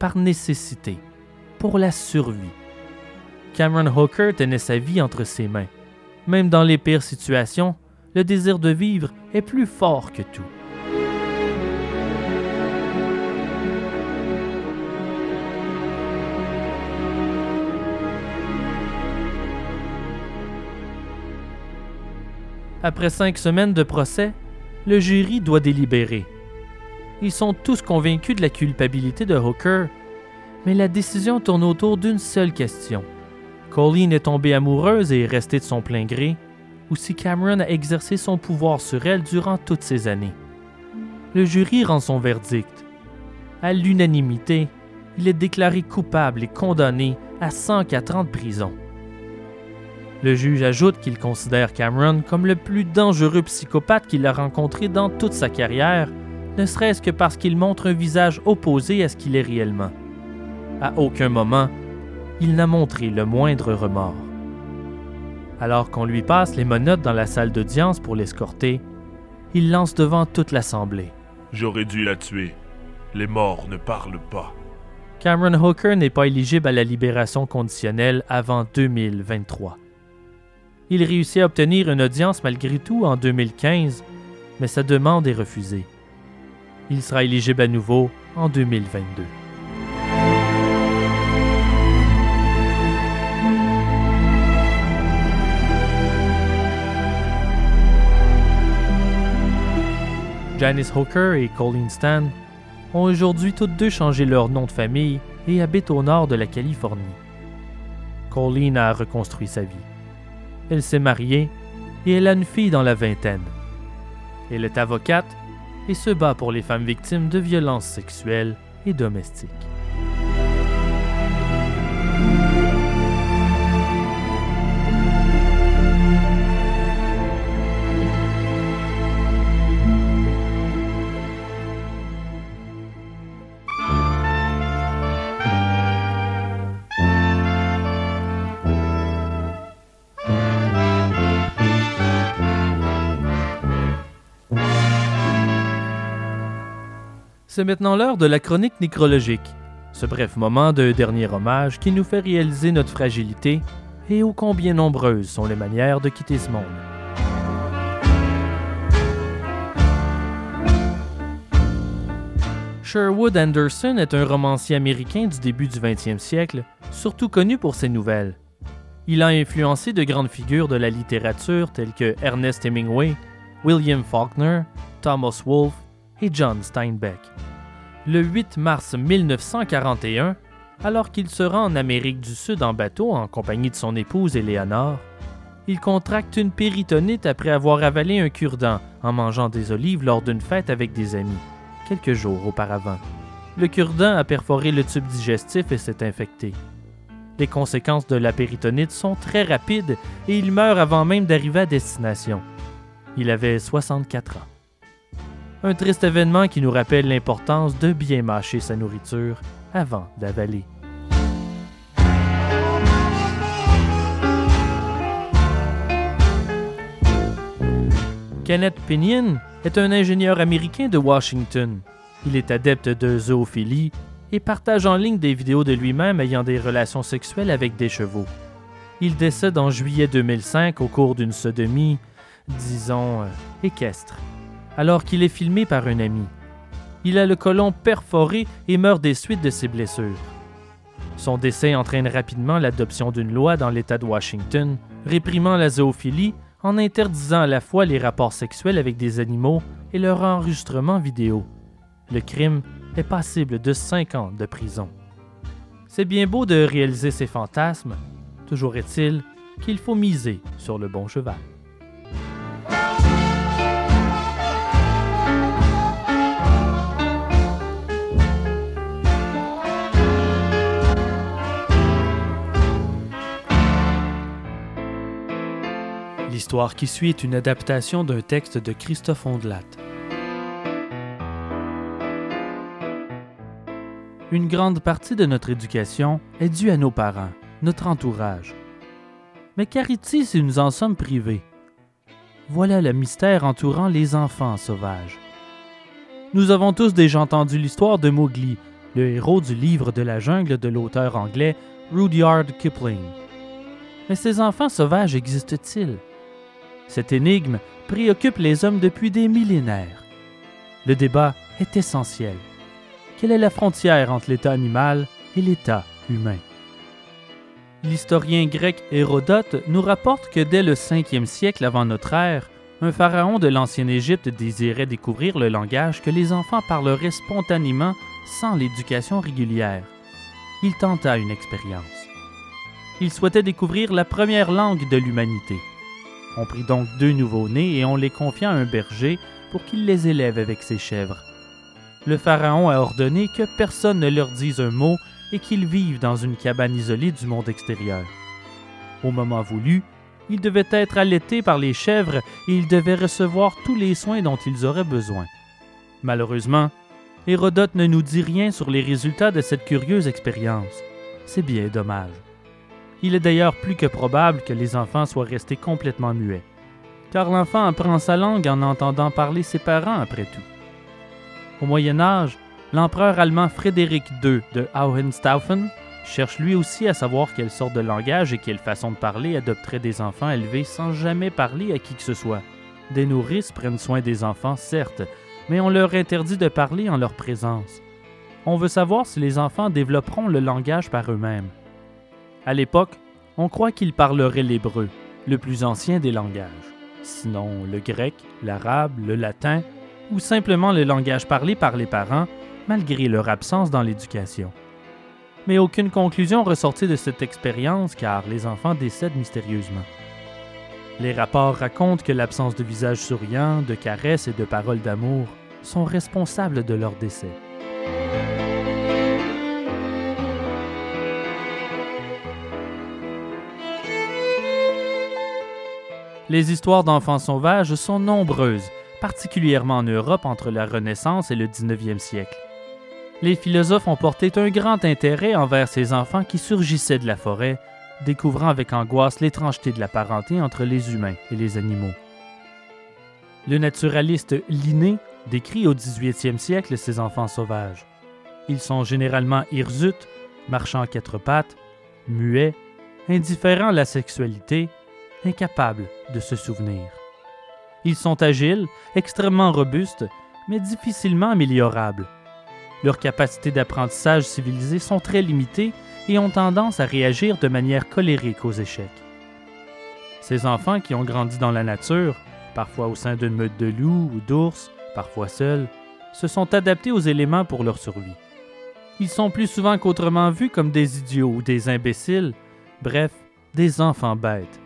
par nécessité, pour la survie. Cameron Hooker tenait sa vie entre ses mains. Même dans les pires situations, le désir de vivre est plus fort que tout. Après cinq semaines de procès, le jury doit délibérer. Ils sont tous convaincus de la culpabilité de Hooker, mais la décision tourne autour d'une seule question. Colleen est tombée amoureuse et est restée de son plein gré, ou si Cameron a exercé son pouvoir sur elle durant toutes ces années. Le jury rend son verdict. À l'unanimité, il est déclaré coupable et condamné à 104 ans de prison. Le juge ajoute qu'il considère Cameron comme le plus dangereux psychopathe qu'il a rencontré dans toute sa carrière, ne serait-ce que parce qu'il montre un visage opposé à ce qu'il est réellement. À aucun moment, il n'a montré le moindre remords. Alors qu'on lui passe les menottes dans la salle d'audience pour l'escorter, il lance devant toute l'assemblée. J'aurais dû la tuer. Les morts ne parlent pas. Cameron Hooker n'est pas éligible à la libération conditionnelle avant 2023. Il réussit à obtenir une audience malgré tout en 2015, mais sa demande est refusée. Il sera éligible à nouveau en 2022. Janice Hooker et Colleen Stan ont aujourd'hui toutes deux changé leur nom de famille et habitent au nord de la Californie. Colleen a reconstruit sa vie. Elle s'est mariée et elle a une fille dans la vingtaine. Elle est avocate et se bat pour les femmes victimes de violences sexuelles et domestiques. C'est maintenant l'heure de la chronique nécrologique, ce bref moment de dernier hommage qui nous fait réaliser notre fragilité et ô combien nombreuses sont les manières de quitter ce monde. Sherwood Anderson est un romancier américain du début du 20e siècle, surtout connu pour ses nouvelles. Il a influencé de grandes figures de la littérature telles que Ernest Hemingway, William Faulkner, Thomas Wolfe et John Steinbeck. Le 8 mars 1941, alors qu'il se rend en Amérique du Sud en bateau en compagnie de son épouse Éléonore, il contracte une péritonite après avoir avalé un cure-dent en mangeant des olives lors d'une fête avec des amis, quelques jours auparavant. Le cure-dent a perforé le tube digestif et s'est infecté. Les conséquences de la péritonite sont très rapides et il meurt avant même d'arriver à destination. Il avait 64 ans. Un triste événement qui nous rappelle l'importance de bien mâcher sa nourriture avant d'avaler. Kenneth Pinion est un ingénieur américain de Washington. Il est adepte de zoophilie et partage en ligne des vidéos de lui-même ayant des relations sexuelles avec des chevaux. Il décède en juillet 2005 au cours d'une sodomie, disons, euh, équestre alors qu'il est filmé par un ami. Il a le côlon perforé et meurt des suites de ses blessures. Son décès entraîne rapidement l'adoption d'une loi dans l'État de Washington réprimant la zoophilie en interdisant à la fois les rapports sexuels avec des animaux et leur enregistrement vidéo. Le crime est passible de 5 ans de prison. C'est bien beau de réaliser ses fantasmes, toujours est-il qu'il faut miser sur le bon cheval. Qui suit est une adaptation d'un texte de Christophe Ondelat. Une grande partie de notre éducation est due à nos parents, notre entourage. Mais qu'arrive-t-il si nous en sommes privés? Voilà le mystère entourant les enfants sauvages. Nous avons tous déjà entendu l'histoire de Mowgli, le héros du livre de la jungle de l'auteur anglais Rudyard Kipling. Mais ces enfants sauvages existent-ils? Cette énigme préoccupe les hommes depuis des millénaires. Le débat est essentiel. Quelle est la frontière entre l'état animal et l'état humain? L'historien grec Hérodote nous rapporte que dès le 5e siècle avant notre ère, un pharaon de l'ancienne Égypte désirait découvrir le langage que les enfants parleraient spontanément sans l'éducation régulière. Il tenta une expérience. Il souhaitait découvrir la première langue de l'humanité. On prit donc deux nouveaux-nés et on les confia à un berger pour qu'il les élève avec ses chèvres. Le pharaon a ordonné que personne ne leur dise un mot et qu'ils vivent dans une cabane isolée du monde extérieur. Au moment voulu, ils devaient être allaités par les chèvres et ils devaient recevoir tous les soins dont ils auraient besoin. Malheureusement, Hérodote ne nous dit rien sur les résultats de cette curieuse expérience. C'est bien dommage. Il est d'ailleurs plus que probable que les enfants soient restés complètement muets, car l'enfant apprend sa langue en entendant parler ses parents après tout. Au Moyen Âge, l'empereur allemand Frédéric II de Hohenstaufen cherche lui aussi à savoir quelle sorte de langage et quelle façon de parler adopterait des enfants élevés sans jamais parler à qui que ce soit. Des nourrices prennent soin des enfants, certes, mais on leur interdit de parler en leur présence. On veut savoir si les enfants développeront le langage par eux-mêmes. À l'époque, on croit qu'ils parleraient l'hébreu, le plus ancien des langages, sinon le grec, l'arabe, le latin, ou simplement le langage parlé par les parents, malgré leur absence dans l'éducation. Mais aucune conclusion ressortit de cette expérience car les enfants décèdent mystérieusement. Les rapports racontent que l'absence de visage souriant, de caresses et de paroles d'amour sont responsables de leur décès. Les histoires d'enfants sauvages sont nombreuses, particulièrement en Europe entre la Renaissance et le 19e siècle. Les philosophes ont porté un grand intérêt envers ces enfants qui surgissaient de la forêt, découvrant avec angoisse l'étrangeté de la parenté entre les humains et les animaux. Le naturaliste Linné décrit au 18e siècle ces enfants sauvages. Ils sont généralement hirsutes, marchant à quatre pattes, muets, indifférents à la sexualité, incapables de se souvenir. Ils sont agiles, extrêmement robustes, mais difficilement améliorables. Leurs capacités d'apprentissage civilisé sont très limitées et ont tendance à réagir de manière colérique aux échecs. Ces enfants qui ont grandi dans la nature, parfois au sein d'une meute de loups ou d'ours, parfois seuls, se sont adaptés aux éléments pour leur survie. Ils sont plus souvent qu'autrement vus comme des idiots ou des imbéciles, bref, des enfants bêtes.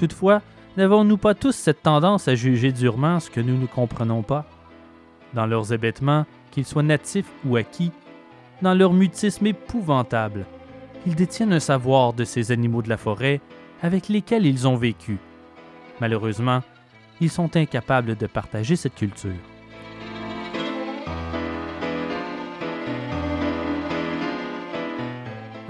Toutefois, n'avons-nous pas tous cette tendance à juger durement ce que nous ne comprenons pas? Dans leurs hébétements, qu'ils soient natifs ou acquis, dans leur mutisme épouvantable. Ils détiennent un savoir de ces animaux de la forêt avec lesquels ils ont vécu. Malheureusement, ils sont incapables de partager cette culture.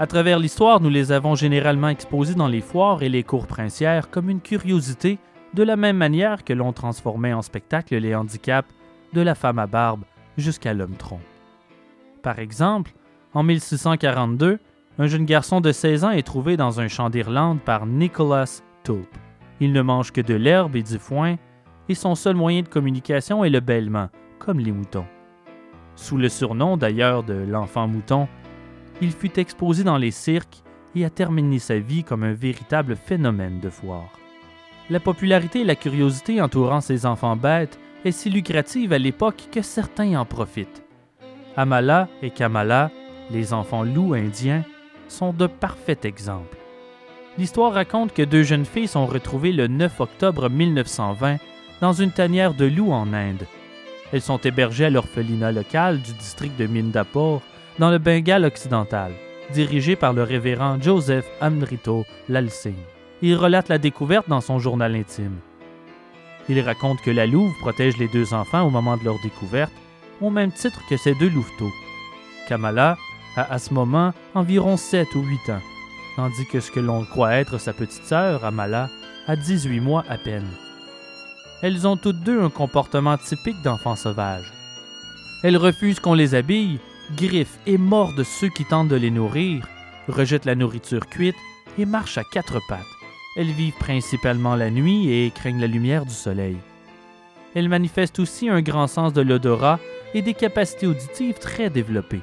À travers l'histoire, nous les avons généralement exposés dans les foires et les cours princières comme une curiosité, de la même manière que l'on transformait en spectacle les handicaps de la femme à barbe jusqu'à l'homme tronc. Par exemple, en 1642, un jeune garçon de 16 ans est trouvé dans un champ d'Irlande par Nicholas Tulp. Il ne mange que de l'herbe et du foin, et son seul moyen de communication est le bêlement, comme les moutons. Sous le surnom d'ailleurs de l'enfant mouton, il fut exposé dans les cirques et a terminé sa vie comme un véritable phénomène de foire. La popularité et la curiosité entourant ces enfants bêtes est si lucrative à l'époque que certains en profitent. Amala et Kamala, les enfants loups indiens, sont de parfaits exemples. L'histoire raconte que deux jeunes filles sont retrouvées le 9 octobre 1920 dans une tanière de loups en Inde. Elles sont hébergées à l'orphelinat local du district de Mindapur, dans le Bengale occidental, dirigé par le révérend Joseph Amrito Lalsing. il relate la découverte dans son journal intime. Il raconte que la louve protège les deux enfants au moment de leur découverte, au même titre que ses deux louveteaux. Kamala a à ce moment environ 7 ou 8 ans, tandis que ce que l'on croit être sa petite sœur, Amala, a 18 mois à peine. Elles ont toutes deux un comportement typique d'enfants sauvages. Elles refusent qu'on les habille, griffent et mordent ceux qui tentent de les nourrir, rejettent la nourriture cuite et marchent à quatre pattes. Elles vivent principalement la nuit et craignent la lumière du soleil. Elles manifestent aussi un grand sens de l'odorat et des capacités auditives très développées.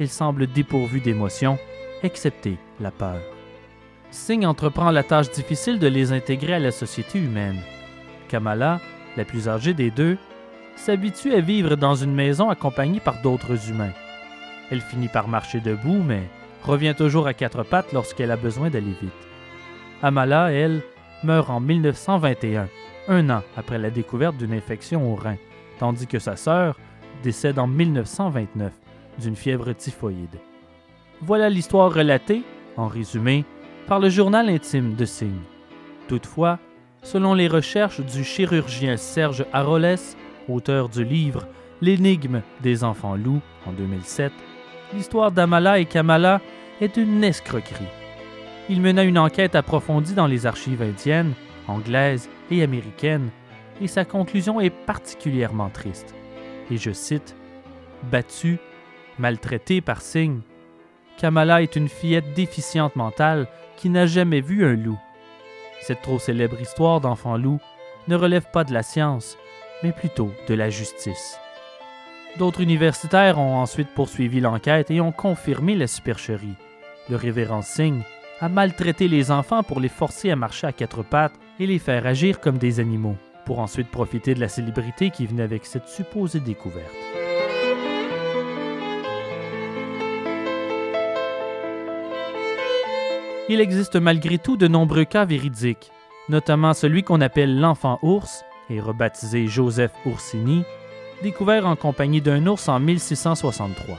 Elles semblent dépourvues d'émotions, excepté la peur. Singh entreprend la tâche difficile de les intégrer à la société humaine. Kamala, la plus âgée des deux, s'habitue à vivre dans une maison accompagnée par d'autres humains. Elle finit par marcher debout, mais revient toujours à quatre pattes lorsqu'elle a besoin d'aller vite. Amala, elle, meurt en 1921, un an après la découverte d'une infection au rein, tandis que sa sœur décède en 1929 d'une fièvre typhoïde. Voilà l'histoire relatée, en résumé, par le journal intime de Singh. Toutefois, selon les recherches du chirurgien Serge Aroles, auteur du livre L'énigme des enfants loups en 2007, l'histoire d'Amala et Kamala est une escroquerie. Il mena une enquête approfondie dans les archives indiennes, anglaises et américaines, et sa conclusion est particulièrement triste. Et je cite Battue, maltraitée par Singh, Kamala est une fillette déficiente mentale qui n'a jamais vu un loup. Cette trop célèbre histoire d'enfant loup ne relève pas de la science, mais plutôt de la justice. D'autres universitaires ont ensuite poursuivi l'enquête et ont confirmé la supercherie. Le révérend Singh a maltraité les enfants pour les forcer à marcher à quatre pattes et les faire agir comme des animaux, pour ensuite profiter de la célébrité qui venait avec cette supposée découverte. Il existe malgré tout de nombreux cas véridiques, notamment celui qu'on appelle l'enfant ours, et rebaptisé Joseph Oursini, découvert en compagnie d'un ours en 1663.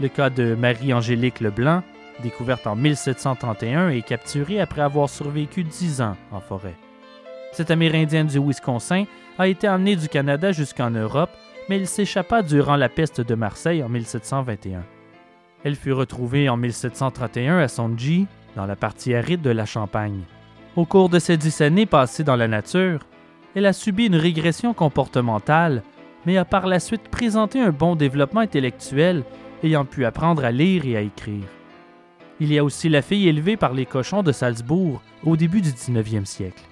Le cas de Marie-Angélique Leblanc, découverte en 1731 et capturée après avoir survécu dix ans en forêt. Cette Amérindienne du Wisconsin a été emmenée du Canada jusqu'en Europe, mais elle s'échappa durant la peste de Marseille en 1721. Elle fut retrouvée en 1731 à Sonji, dans la partie aride de la Champagne. Au cours de ces dix années passées dans la nature, elle a subi une régression comportementale, mais a par la suite présenté un bon développement intellectuel, ayant pu apprendre à lire et à écrire. Il y a aussi la fille élevée par les cochons de Salzbourg au début du 19e siècle,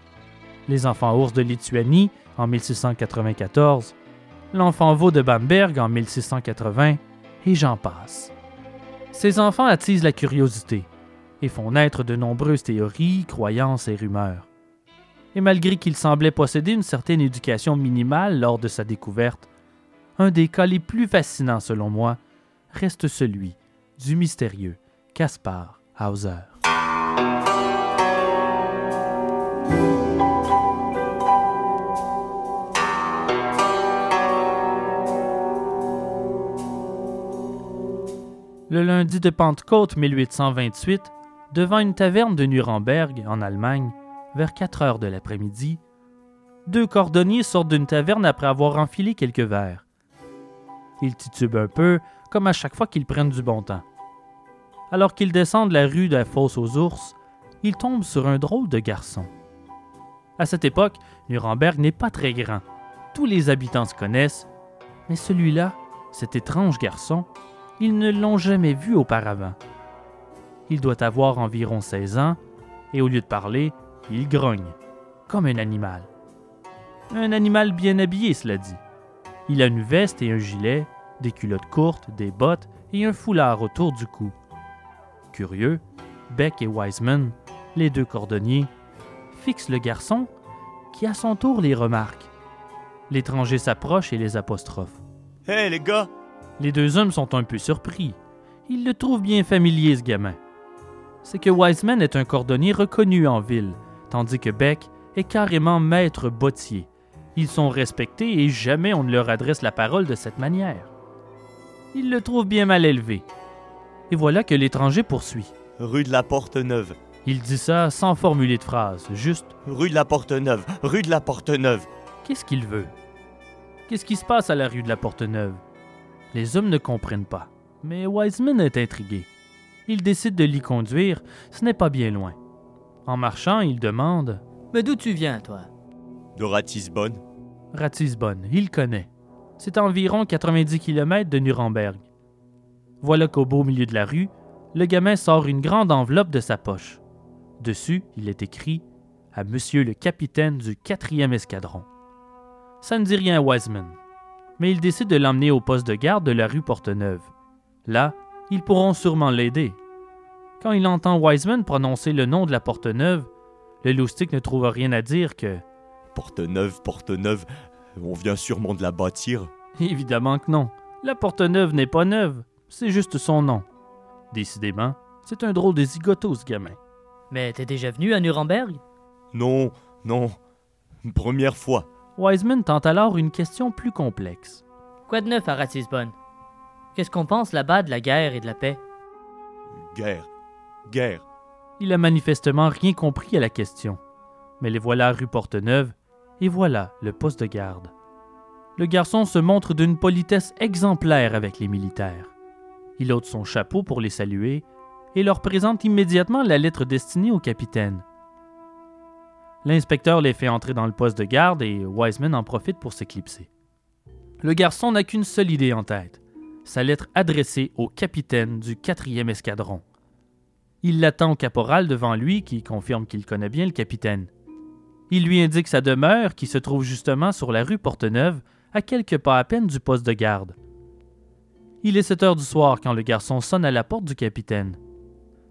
les enfants ours de Lituanie en 1694, l'enfant veau de Bamberg en 1680, et j'en passe. Ces enfants attisent la curiosité et font naître de nombreuses théories, croyances et rumeurs. Et malgré qu'il semblait posséder une certaine éducation minimale lors de sa découverte, un des cas les plus fascinants selon moi reste celui du mystérieux Caspar Hauser. Le lundi de Pentecôte 1828, devant une taverne de Nuremberg, en Allemagne, vers 4 heures de l'après-midi, deux cordonniers sortent d'une taverne après avoir enfilé quelques verres. Ils titubent un peu, comme à chaque fois qu'ils prennent du bon temps. Alors qu'ils descendent la rue de la Fosse aux ours, ils tombent sur un drôle de garçon. À cette époque, Nuremberg n'est pas très grand. Tous les habitants se connaissent, mais celui-là, cet étrange garçon, ils ne l'ont jamais vu auparavant. Il doit avoir environ 16 ans, et au lieu de parler, il grogne, comme un animal. Un animal bien habillé, cela dit. Il a une veste et un gilet, des culottes courtes, des bottes et un foulard autour du cou. Curieux, Beck et Wiseman, les deux cordonniers, fixent le garçon qui à son tour les remarque. L'étranger s'approche et les apostrophe. Hé les gars, Les deux hommes sont un peu surpris. Ils le trouvent bien familier, ce gamin. C'est que Wiseman est un cordonnier reconnu en ville, tandis que Beck est carrément maître bottier. Ils sont respectés et jamais on ne leur adresse la parole de cette manière. Ils le trouvent bien mal élevé. Et voilà que l'étranger poursuit. rue de la Porte Neuve. Il dit ça sans formuler de phrase, juste Rue de la Porte-Neuve, rue de la Porte-Neuve. qu'est-ce qu'il veut? Qu'est-ce qui se passe à la rue de la Porte-Neuve? Les hommes ne comprennent pas, mais Wiseman est intrigué. Il décide de l'y conduire, ce n'est pas bien loin. En marchant, il demande Mais d'où tu viens, toi? De Ratisbonne. Ratisbonne, il connaît. C'est environ 90 km de Nuremberg. Voilà qu'au beau milieu de la rue, le gamin sort une grande enveloppe de sa poche. Dessus, il est écrit à Monsieur le capitaine du 4e escadron. Ça ne dit rien à Wiseman, mais il décide de l'emmener au poste de garde de la rue Porteneuve. Là, ils pourront sûrement l'aider. Quand il entend Wiseman prononcer le nom de la Porteneuve, le loustic ne trouve rien à dire que Porte-Neuve, Porte-Neuve. On vient sûrement de la bâtir. Évidemment que non. La porte neuve n'est pas neuve, c'est juste son nom. Décidément, c'est un drôle de zigoto, ce gamin. Mais t'es déjà venu à Nuremberg? Non, non. Première fois. Wiseman tente alors une question plus complexe. Quoi de neuf à Ratisbonne Qu'est-ce qu'on pense là-bas de la guerre et de la paix? Guerre. Il a manifestement rien compris à la question. Mais les voilà rue Porteneuve, et voilà le poste de garde. Le garçon se montre d'une politesse exemplaire avec les militaires. Il ôte son chapeau pour les saluer et leur présente immédiatement la lettre destinée au capitaine. L'inspecteur les fait entrer dans le poste de garde et Wiseman en profite pour s'éclipser. Le garçon n'a qu'une seule idée en tête, sa lettre adressée au capitaine du quatrième escadron. Il l'attend au caporal devant lui qui confirme qu'il connaît bien le capitaine. Il lui indique sa demeure qui se trouve justement sur la rue Porteneuve, à quelques pas à peine du poste de garde. Il est 7 heures du soir quand le garçon sonne à la porte du capitaine.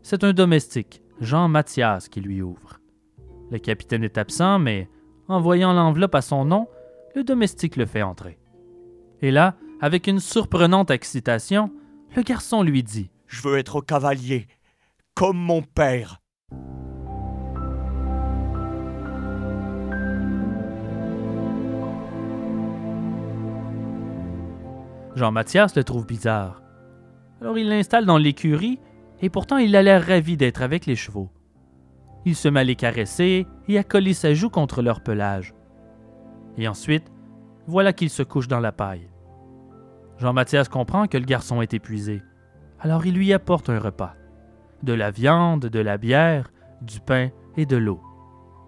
C'est un domestique, Jean Mathias, qui lui ouvre. Le capitaine est absent, mais en voyant l'enveloppe à son nom, le domestique le fait entrer. Et là, avec une surprenante excitation, le garçon lui dit Je veux être cavalier. Comme mon père. Jean-Mathias le trouve bizarre. Alors il l'installe dans l'écurie, et pourtant il a l'air ravi d'être avec les chevaux. Il se met à les caresser et à coller sa joue contre leur pelage. Et ensuite, voilà qu'il se couche dans la paille. Jean-Mathias comprend que le garçon est épuisé. Alors il lui apporte un repas. De la viande, de la bière, du pain et de l'eau.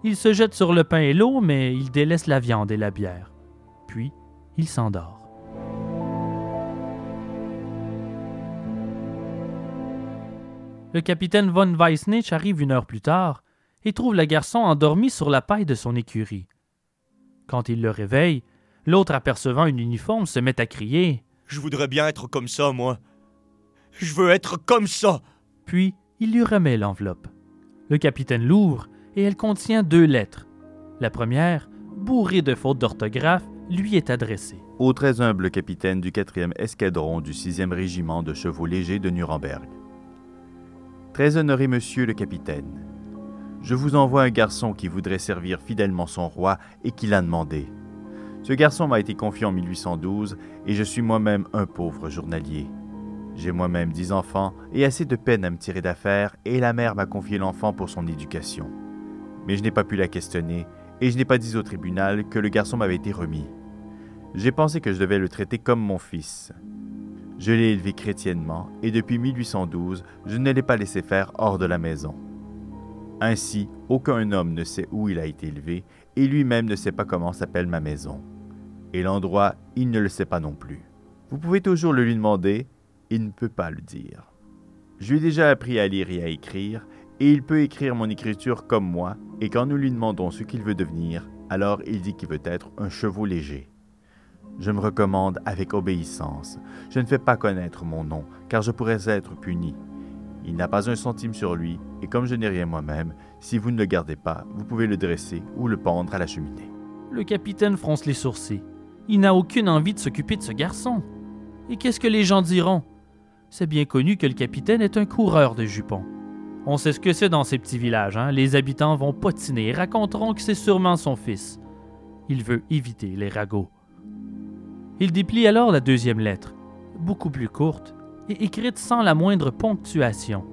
Il se jette sur le pain et l'eau, mais il délaisse la viande et la bière. Puis, il s'endort. Le capitaine von Weissnitz arrive une heure plus tard et trouve le garçon endormi sur la paille de son écurie. Quand il le réveille, l'autre apercevant un uniforme se met à crier, Je voudrais bien être comme ça, moi. Je veux être comme ça. puis il lui remet l'enveloppe. Le capitaine l'ouvre et elle contient deux lettres. La première, bourrée de fautes d'orthographe, lui est adressée. Au très humble capitaine du 4e escadron du 6e régiment de chevaux légers de Nuremberg. Très honoré monsieur le capitaine, je vous envoie un garçon qui voudrait servir fidèlement son roi et qui l'a demandé. Ce garçon m'a été confié en 1812 et je suis moi-même un pauvre journalier. J'ai moi-même dix enfants et assez de peine à me tirer d'affaire et la mère m'a confié l'enfant pour son éducation. Mais je n'ai pas pu la questionner et je n'ai pas dit au tribunal que le garçon m'avait été remis. J'ai pensé que je devais le traiter comme mon fils. Je l'ai élevé chrétiennement et depuis 1812, je ne l'ai pas laissé faire hors de la maison. Ainsi, aucun homme ne sait où il a été élevé et lui-même ne sait pas comment s'appelle ma maison. Et l'endroit, il ne le sait pas non plus. Vous pouvez toujours le lui demander, il ne peut pas le dire. Je lui ai déjà appris à lire et à écrire, et il peut écrire mon écriture comme moi, et quand nous lui demandons ce qu'il veut devenir, alors il dit qu'il veut être un chevau léger. Je me recommande avec obéissance. Je ne fais pas connaître mon nom, car je pourrais être puni. Il n'a pas un centime sur lui, et comme je n'ai rien moi-même, si vous ne le gardez pas, vous pouvez le dresser ou le pendre à la cheminée. Le capitaine fronce les sourcils. Il n'a aucune envie de s'occuper de ce garçon. Et qu'est-ce que les gens diront? C'est bien connu que le capitaine est un coureur de jupons. On sait ce que c'est dans ces petits villages, hein? Les habitants vont potiner et raconteront que c'est sûrement son fils. Il veut éviter les ragots. Il déplie alors la deuxième lettre, beaucoup plus courte et écrite sans la moindre ponctuation.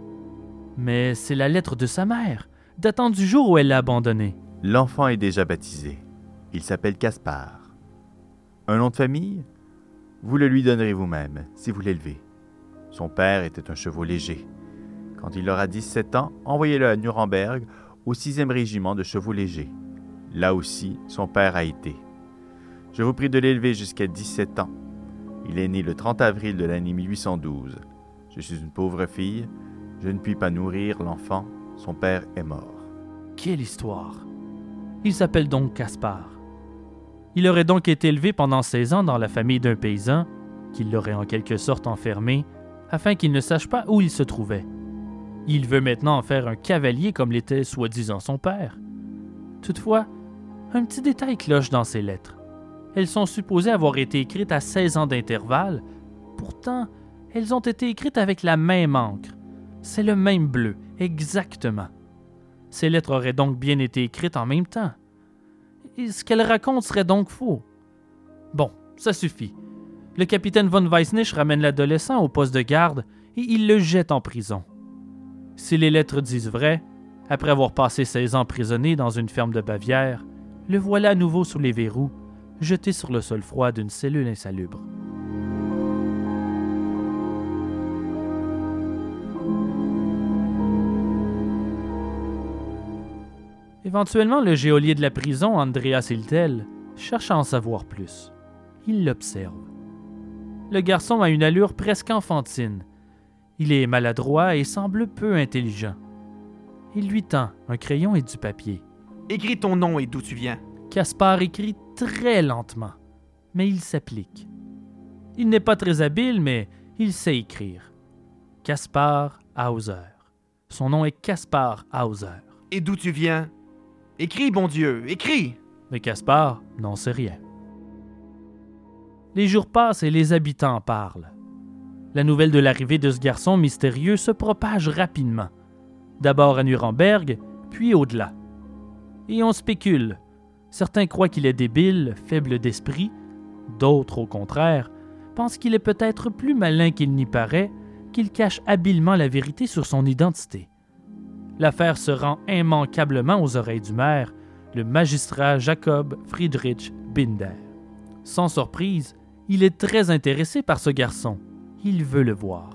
Mais c'est la lettre de sa mère, datant du jour où elle l'a abandonné. L'enfant est déjà baptisé. Il s'appelle Caspar. Un nom de famille? Vous le lui donnerez vous-même, si vous l'élevez. Son père était un chevau léger. Quand il aura 17 ans, envoyez-le à Nuremberg, au 6e régiment de chevaux légers. Là aussi, son père a été. Je vous prie de l'élever jusqu'à 17 ans. Il est né le 30 avril de l'année 1812. Je suis une pauvre fille. Je ne puis pas nourrir l'enfant. Son père est mort. Quelle histoire Il s'appelle donc Caspar. Il aurait donc été élevé pendant 16 ans dans la famille d'un paysan, qui l'aurait en quelque sorte enfermé, afin qu'il ne sache pas où il se trouvait. Il veut maintenant en faire un cavalier comme l'était soi-disant son père. Toutefois, un petit détail cloche dans ces lettres. Elles sont supposées avoir été écrites à 16 ans d'intervalle, pourtant, elles ont été écrites avec la même encre. C'est le même bleu, exactement. Ces lettres auraient donc bien été écrites en même temps. Et ce qu'elles racontent serait donc faux. Bon, ça suffit. Le capitaine von Weissnich ramène l'adolescent au poste de garde et il le jette en prison. Si les lettres disent vrai, après avoir passé 16 ans prisonnier dans une ferme de Bavière, le voilà à nouveau sous les verrous, jeté sur le sol froid d'une cellule insalubre. Éventuellement, le geôlier de la prison, Andreas Hiltel, cherche à en savoir plus. Il l'observe. Le garçon a une allure presque enfantine. Il est maladroit et semble peu intelligent. Il lui tend un crayon et du papier. Écris ton nom et d'où tu viens. Caspar écrit très lentement, mais il s'applique. Il n'est pas très habile, mais il sait écrire. Caspar Hauser. Son nom est Caspar Hauser. Et d'où tu viens? Écris, bon Dieu, écris Mais Caspar n'en sait rien. Les jours passent et les habitants en parlent. La nouvelle de l'arrivée de ce garçon mystérieux se propage rapidement. D'abord à Nuremberg, puis au-delà. Et on spécule. Certains croient qu'il est débile, faible d'esprit. D'autres, au contraire, pensent qu'il est peut-être plus malin qu'il n'y paraît, qu'il cache habilement la vérité sur son identité l'affaire se rend immanquablement aux oreilles du maire, le magistrat Jacob Friedrich Binder. Sans surprise, il est très intéressé par ce garçon. Il veut le voir.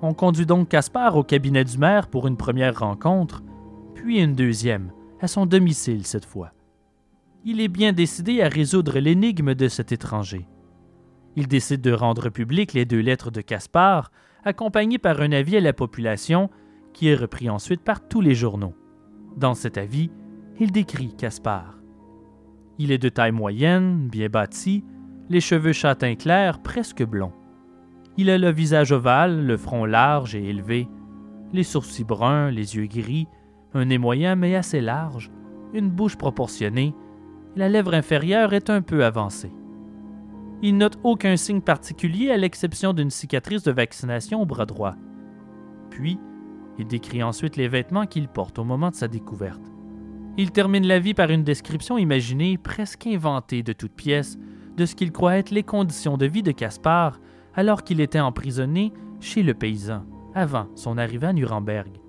On conduit donc Caspar au cabinet du maire pour une première rencontre, puis une deuxième, à son domicile cette fois. Il est bien décidé à résoudre l'énigme de cet étranger. Il décide de rendre publiques les deux lettres de Caspar, accompagnées par un avis à la population qui est repris ensuite par tous les journaux. Dans cet avis, il décrit Caspar. Il est de taille moyenne, bien bâti, les cheveux châtain clair, presque blonds. Il a le visage ovale, le front large et élevé, les sourcils bruns, les yeux gris, un nez moyen mais assez large, une bouche proportionnée, la lèvre inférieure est un peu avancée. Il note aucun signe particulier à l'exception d'une cicatrice de vaccination au bras droit. Puis, il décrit ensuite les vêtements qu'il porte au moment de sa découverte. Il termine la vie par une description imaginée, presque inventée de toutes pièces, de ce qu'il croit être les conditions de vie de Caspar alors qu'il était emprisonné chez le paysan, avant son arrivée à Nuremberg.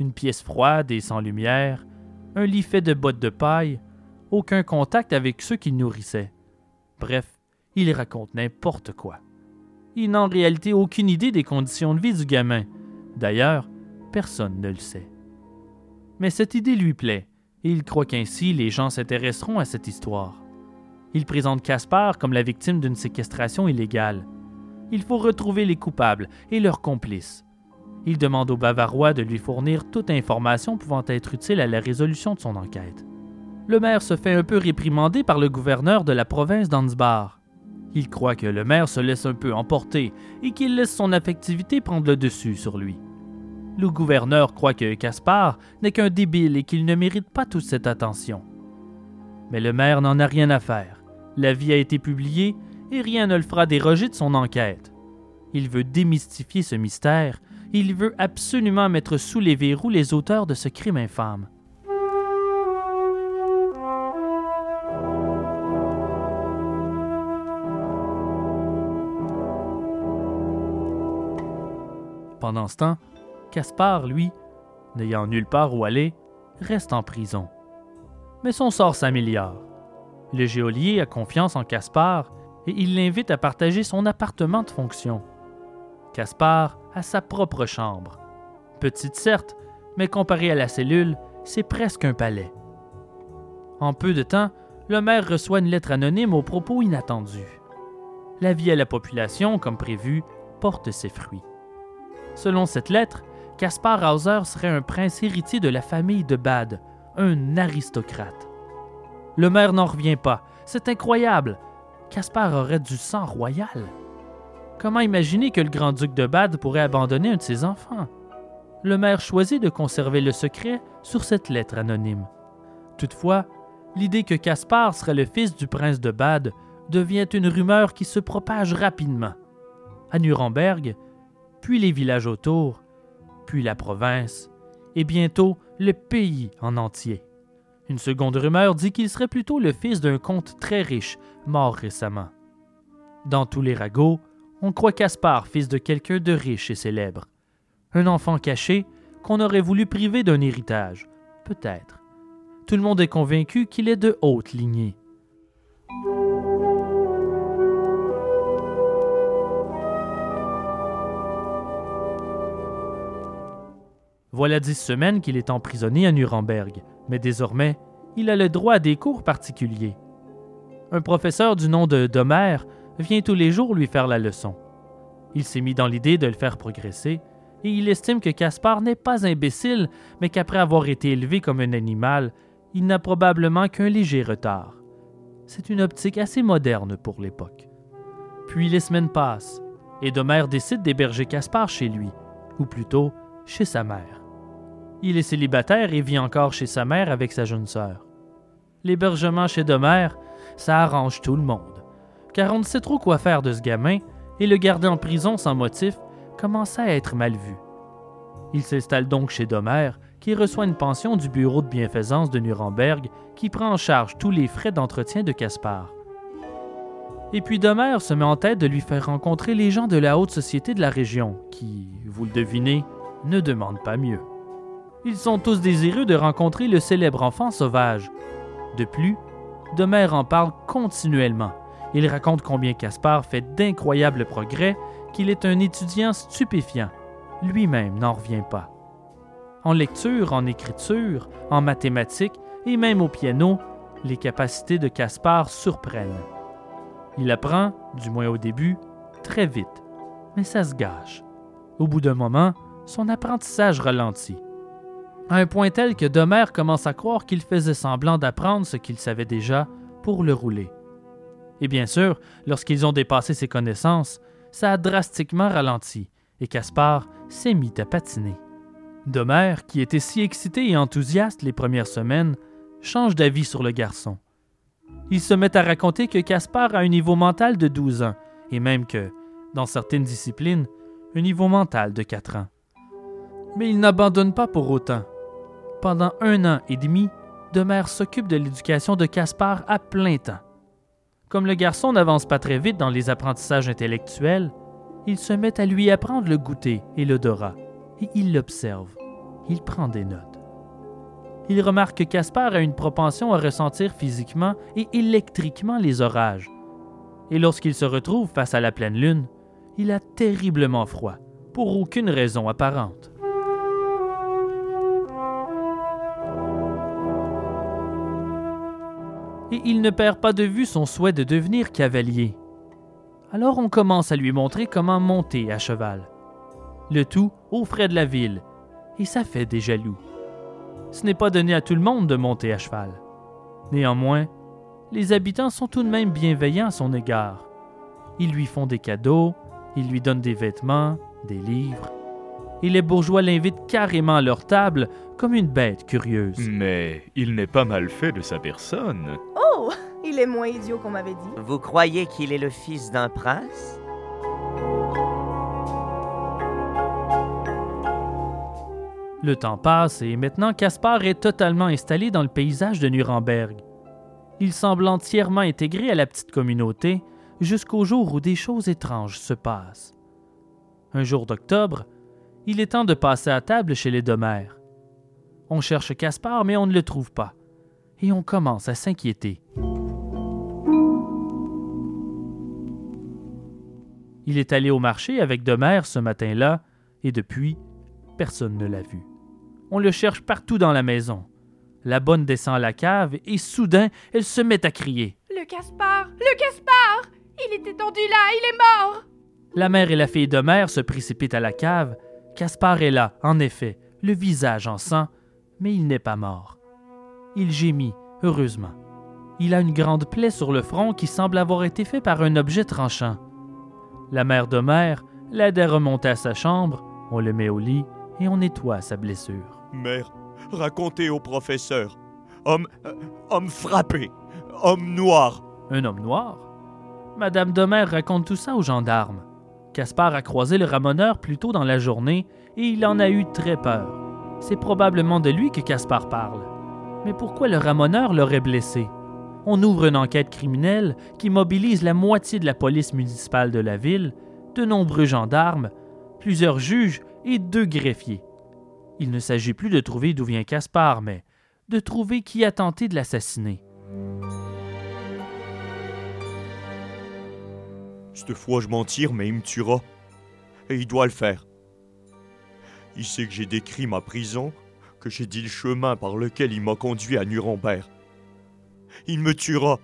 Une pièce froide et sans lumière, un lit fait de bottes de paille, aucun contact avec ceux qu'il nourrissait. Bref, il raconte n'importe quoi. Il n'a en réalité aucune idée des conditions de vie du gamin, D'ailleurs, personne ne le sait. Mais cette idée lui plaît, et il croit qu'ainsi les gens s'intéresseront à cette histoire. Il présente Caspar comme la victime d'une séquestration illégale. Il faut retrouver les coupables et leurs complices. Il demande aux Bavarois de lui fournir toute information pouvant être utile à la résolution de son enquête. Le maire se fait un peu réprimander par le gouverneur de la province d'Ansbach. Il croit que le maire se laisse un peu emporter et qu'il laisse son affectivité prendre le dessus sur lui. Le gouverneur croit que Caspar n'est qu'un débile et qu'il ne mérite pas toute cette attention. Mais le maire n'en a rien à faire. L'avis a été publié et rien ne le fera déroger de son enquête. Il veut démystifier ce mystère, il veut absolument mettre sous les verrous les auteurs de ce crime infâme. Pendant ce temps, Caspar, lui, n'ayant nulle part où aller, reste en prison. Mais son sort s'améliore. Le geôlier a confiance en Caspar et il l'invite à partager son appartement de fonction. Caspar a sa propre chambre. Petite certes, mais comparée à la cellule, c'est presque un palais. En peu de temps, le maire reçoit une lettre anonyme aux propos inattendus. La vie à la population, comme prévu, porte ses fruits. Selon cette lettre, Caspar Hauser serait un prince héritier de la famille de Bade, un aristocrate. Le maire n'en revient pas. C'est incroyable. Caspar aurait du sang royal. Comment imaginer que le grand-duc de Bade pourrait abandonner un de ses enfants? Le maire choisit de conserver le secret sur cette lettre anonyme. Toutefois, l'idée que Caspar serait le fils du prince de Bade devient une rumeur qui se propage rapidement. À Nuremberg, puis les villages autour, puis la province, et bientôt le pays en entier. Une seconde rumeur dit qu'il serait plutôt le fils d'un comte très riche, mort récemment. Dans tous les ragots, on croit Caspar fils de quelqu'un de riche et célèbre. Un enfant caché qu'on aurait voulu priver d'un héritage, peut-être. Tout le monde est convaincu qu'il est de haute lignée. Voilà dix semaines qu'il est emprisonné à Nuremberg, mais désormais, il a le droit à des cours particuliers. Un professeur du nom de Domer vient tous les jours lui faire la leçon. Il s'est mis dans l'idée de le faire progresser, et il estime que Caspar n'est pas imbécile, mais qu'après avoir été élevé comme un animal, il n'a probablement qu'un léger retard. C'est une optique assez moderne pour l'époque. Puis les semaines passent, et Domer décide d'héberger Caspar chez lui, ou plutôt chez sa mère. Il est célibataire et vit encore chez sa mère avec sa jeune sœur. L'hébergement chez Domer, ça arrange tout le monde, car on ne sait trop quoi faire de ce gamin, et le garder en prison sans motif commence à être mal vu. Il s'installe donc chez Domer, qui reçoit une pension du bureau de bienfaisance de Nuremberg, qui prend en charge tous les frais d'entretien de Caspar. Et puis Domer se met en tête de lui faire rencontrer les gens de la haute société de la région, qui, vous le devinez, ne demandent pas mieux. Ils sont tous désireux de rencontrer le célèbre enfant sauvage. De plus, Demer en parle continuellement. Il raconte combien Caspar fait d'incroyables progrès, qu'il est un étudiant stupéfiant. Lui-même n'en revient pas. En lecture, en écriture, en mathématiques et même au piano, les capacités de Caspar surprennent. Il apprend, du moins au début, très vite, mais ça se gâche. Au bout d'un moment, son apprentissage ralentit à un point tel que Domer commence à croire qu'il faisait semblant d'apprendre ce qu'il savait déjà pour le rouler. Et bien sûr, lorsqu'ils ont dépassé ses connaissances, ça a drastiquement ralenti, et Caspar s'est mis à patiner. Domer, qui était si excité et enthousiaste les premières semaines, change d'avis sur le garçon. Il se met à raconter que Caspar a un niveau mental de 12 ans, et même que, dans certaines disciplines, un niveau mental de 4 ans. Mais il n'abandonne pas pour autant pendant un an et demi, Demer s'occupe de l'éducation de Caspar à plein temps. Comme le garçon n'avance pas très vite dans les apprentissages intellectuels, il se met à lui apprendre le goûter et l'odorat, et il l'observe. Il prend des notes. Il remarque que Caspar a une propension à ressentir physiquement et électriquement les orages. Et lorsqu'il se retrouve face à la pleine lune, il a terriblement froid, pour aucune raison apparente. Et il ne perd pas de vue son souhait de devenir cavalier. Alors on commence à lui montrer comment monter à cheval. Le tout aux frais de la ville, et ça fait des jaloux. Ce n'est pas donné à tout le monde de monter à cheval. Néanmoins, les habitants sont tout de même bienveillants à son égard. Ils lui font des cadeaux, ils lui donnent des vêtements, des livres, et les bourgeois l'invitent carrément à leur table comme une bête curieuse. Mais il n'est pas mal fait de sa personne. Oh, il est moins idiot qu'on m'avait dit. Vous croyez qu'il est le fils d'un prince? Le temps passe et maintenant Caspar est totalement installé dans le paysage de Nuremberg. Il semble entièrement intégré à la petite communauté jusqu'au jour où des choses étranges se passent. Un jour d'octobre, Il est temps de passer à table chez les Domères. On cherche Caspar, mais on ne le trouve pas. Et on commence à s'inquiéter. Il est allé au marché avec Demère ce matin-là, et depuis, personne ne l'a vu. On le cherche partout dans la maison. La bonne descend à la cave et soudain, elle se met à crier. Le Caspar Le Caspar Il est étendu là, il est mort La mère et la fille de mère se précipitent à la cave. Caspar est là, en effet, le visage en sang, mais il n'est pas mort. Il gémit, heureusement. Il a une grande plaie sur le front qui semble avoir été faite par un objet tranchant. La mère de mère l'aide à remonter à sa chambre, on le met au lit et on nettoie sa blessure. Mère, racontez au professeur. Homme. euh, homme frappé. Homme noir. Un homme noir? Madame Demère raconte tout ça aux gendarmes. Caspar a croisé le ramoneur plus tôt dans la journée et il en a eu très peur. C'est probablement de lui que Caspar parle. Mais pourquoi le ramoneur l'aurait blessé? On ouvre une enquête criminelle qui mobilise la moitié de la police municipale de la ville, de nombreux gendarmes, plusieurs juges et deux greffiers. Il ne s'agit plus de trouver d'où vient Caspar, mais de trouver qui a tenté de l'assassiner. Cette fois, je m'en tire, mais il me tuera. Et il doit le faire. Il sait que j'ai décrit ma prison, que j'ai dit le chemin par lequel il m'a conduit à Nuremberg. Il me tuera.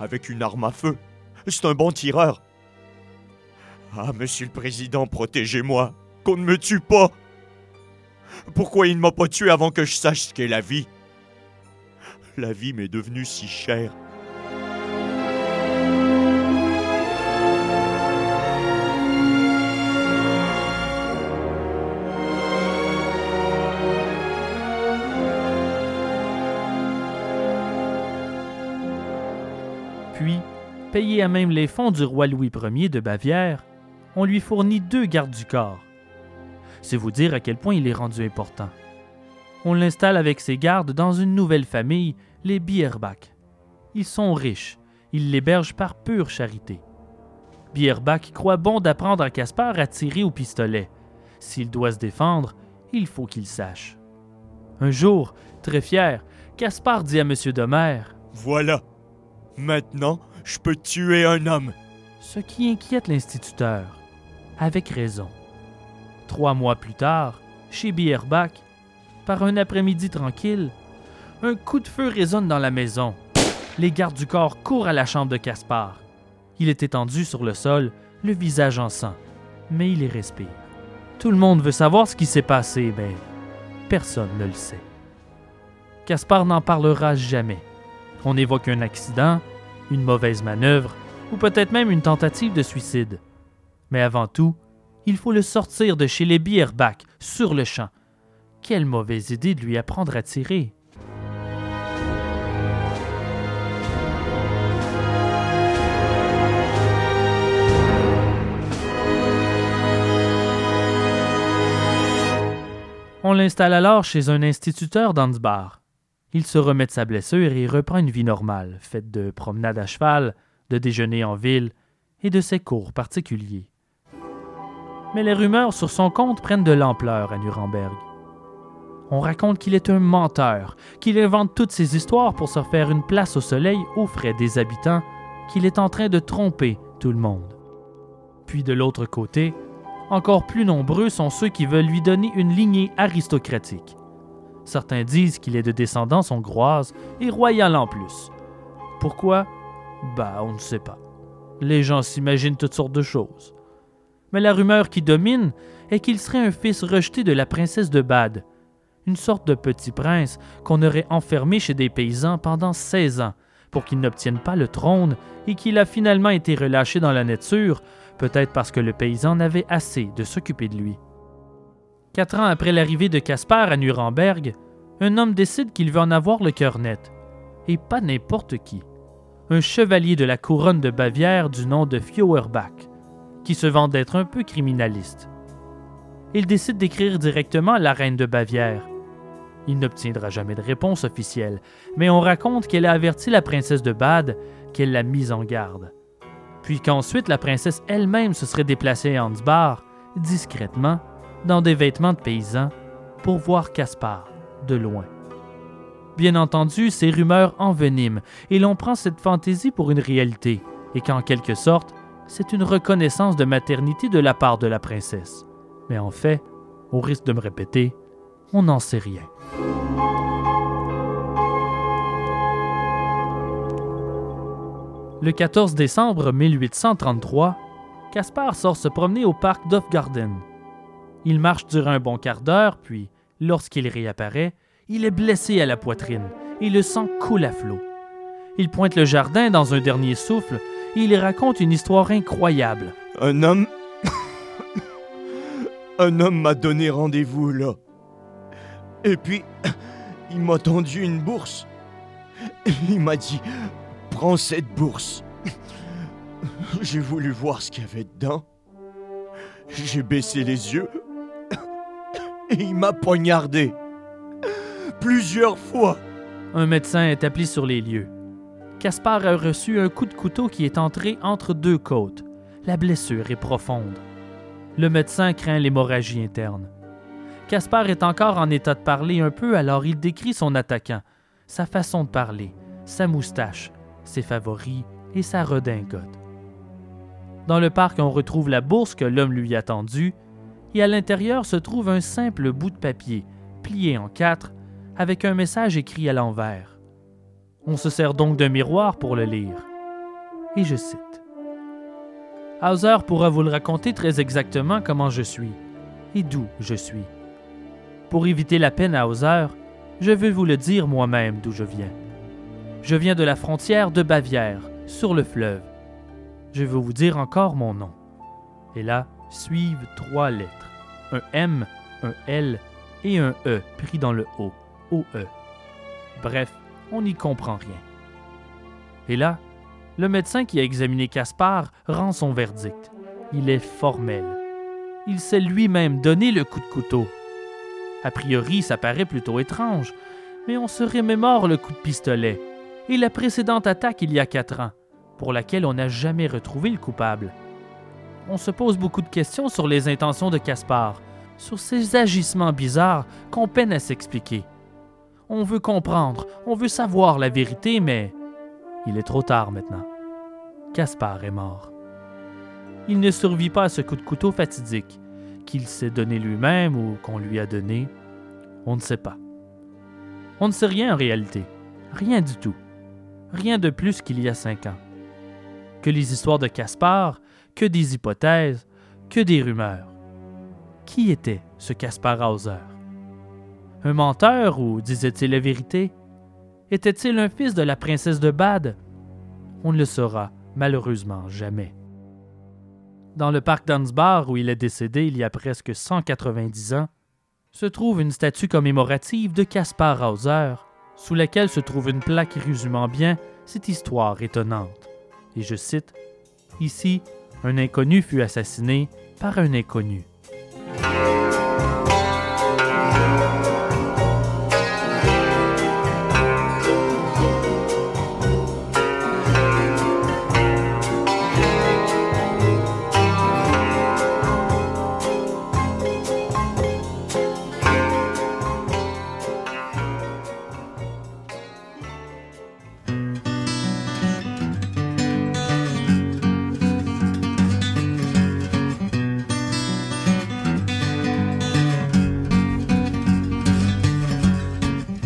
Avec une arme à feu. C'est un bon tireur. Ah, monsieur le président, protégez-moi. Qu'on ne me tue pas. Pourquoi il ne m'a pas tué avant que je sache ce qu'est la vie? La vie m'est devenue si chère. Payé à même les fonds du roi Louis Ier de Bavière, on lui fournit deux gardes du corps. C'est vous dire à quel point il est rendu important. On l'installe avec ses gardes dans une nouvelle famille, les Bierbach. Ils sont riches, ils l'hébergent par pure charité. Bierbach croit bon d'apprendre à Caspar à tirer au pistolet. S'il doit se défendre, il faut qu'il sache. Un jour, très fier, Caspar dit à M. Demer Voilà. Maintenant, je peux tuer un homme. ce qui inquiète l'instituteur. Avec raison. Trois mois plus tard, chez Bierbach, par un après-midi tranquille, un coup de feu résonne dans la maison. Les gardes du corps courent à la chambre de Caspar. Il est étendu sur le sol, le visage en sang, mais il y respire. Tout le monde veut savoir ce qui s'est passé, mais personne ne le sait. Caspar n'en parlera jamais. On évoque un accident, une mauvaise manœuvre, ou peut-être même une tentative de suicide. Mais avant tout, il faut le sortir de chez les Bierbach, sur le champ. Quelle mauvaise idée de lui apprendre à tirer. On l'installe alors chez un instituteur d'Ansbach. Il se remet de sa blessure et reprend une vie normale, faite de promenades à cheval, de déjeuner en ville et de ses cours particuliers. Mais les rumeurs sur son compte prennent de l'ampleur à Nuremberg. On raconte qu'il est un menteur, qu'il invente toutes ces histoires pour se faire une place au soleil aux frais des habitants, qu'il est en train de tromper tout le monde. Puis de l'autre côté, encore plus nombreux sont ceux qui veulent lui donner une lignée aristocratique. Certains disent qu'il est de descendance hongroise et royale en plus. Pourquoi? Bah, on ne sait pas. Les gens s'imaginent toutes sortes de choses. Mais la rumeur qui domine est qu'il serait un fils rejeté de la princesse de Bade, une sorte de petit prince qu'on aurait enfermé chez des paysans pendant 16 ans pour qu'il n'obtienne pas le trône et qu'il a finalement été relâché dans la nature, peut-être parce que le paysan n'avait assez de s'occuper de lui. Quatre ans après l'arrivée de Caspar à Nuremberg, un homme décide qu'il veut en avoir le cœur net. Et pas n'importe qui. Un chevalier de la couronne de Bavière du nom de Feuerbach, qui se vend d'être un peu criminaliste. Il décide d'écrire directement à la reine de Bavière. Il n'obtiendra jamais de réponse officielle, mais on raconte qu'elle a averti la princesse de Bade qu'elle l'a mise en garde. Puis qu'ensuite la princesse elle-même se serait déplacée à Ansbach, discrètement, dans des vêtements de paysan, pour voir Caspar de loin. Bien entendu, ces rumeurs enveniment et l'on prend cette fantaisie pour une réalité, et qu'en quelque sorte, c'est une reconnaissance de maternité de la part de la princesse. Mais en fait, au risque de me répéter, on n'en sait rien. Le 14 décembre 1833, Caspar sort se promener au parc d'Offgarden. Il marche durant un bon quart d'heure, puis, lorsqu'il réapparaît, il est blessé à la poitrine et le sang coule à flot. Il pointe le jardin dans un dernier souffle et il raconte une histoire incroyable. Un homme. [coughs] un homme m'a donné rendez-vous là. Et puis, [coughs] il m'a tendu une bourse. Il m'a dit Prends cette bourse. [coughs] J'ai voulu voir ce qu'il y avait dedans. J'ai baissé les yeux. [laughs] Il m'a poignardé. Plusieurs fois. Un médecin est appelé sur les lieux. Caspar a reçu un coup de couteau qui est entré entre deux côtes. La blessure est profonde. Le médecin craint l'hémorragie interne. Caspar est encore en état de parler un peu, alors il décrit son attaquant, sa façon de parler, sa moustache, ses favoris et sa redingote. Dans le parc, on retrouve la bourse que l'homme lui a tendue, et à l'intérieur se trouve un simple bout de papier, plié en quatre, avec un message écrit à l'envers. On se sert donc d'un miroir pour le lire. Et je cite. Hauser pourra vous le raconter très exactement comment je suis et d'où je suis. Pour éviter la peine à Hauser, je veux vous le dire moi-même d'où je viens. Je viens de la frontière de Bavière, sur le fleuve. Je veux vous dire encore mon nom. Et là, suivent trois lettres. Un M, un L et un E pris dans le O. O-E. Bref, on n'y comprend rien. Et là, le médecin qui a examiné Caspar rend son verdict. Il est formel. Il s'est lui-même donné le coup de couteau. A priori, ça paraît plutôt étrange, mais on se remémore le coup de pistolet et la précédente attaque il y a quatre ans, pour laquelle on n'a jamais retrouvé le coupable. On se pose beaucoup de questions sur les intentions de Caspar, sur ses agissements bizarres qu'on peine à s'expliquer. On veut comprendre, on veut savoir la vérité, mais il est trop tard maintenant. Caspar est mort. Il ne survit pas à ce coup de couteau fatidique, qu'il s'est donné lui-même ou qu'on lui a donné. On ne sait pas. On ne sait rien en réalité. Rien du tout. Rien de plus qu'il y a cinq ans. Que les histoires de Caspar, que des hypothèses, que des rumeurs. Qui était ce Caspar Hauser? Un menteur ou disait-il la vérité? Était-il un fils de la princesse de Bade? On ne le saura malheureusement jamais. Dans le parc d'Ansbar, où il est décédé il y a presque 190 ans, se trouve une statue commémorative de Caspar Hauser, sous laquelle se trouve une plaque résumant bien cette histoire étonnante. Et je cite Ici, un inconnu fut assassiné par un inconnu.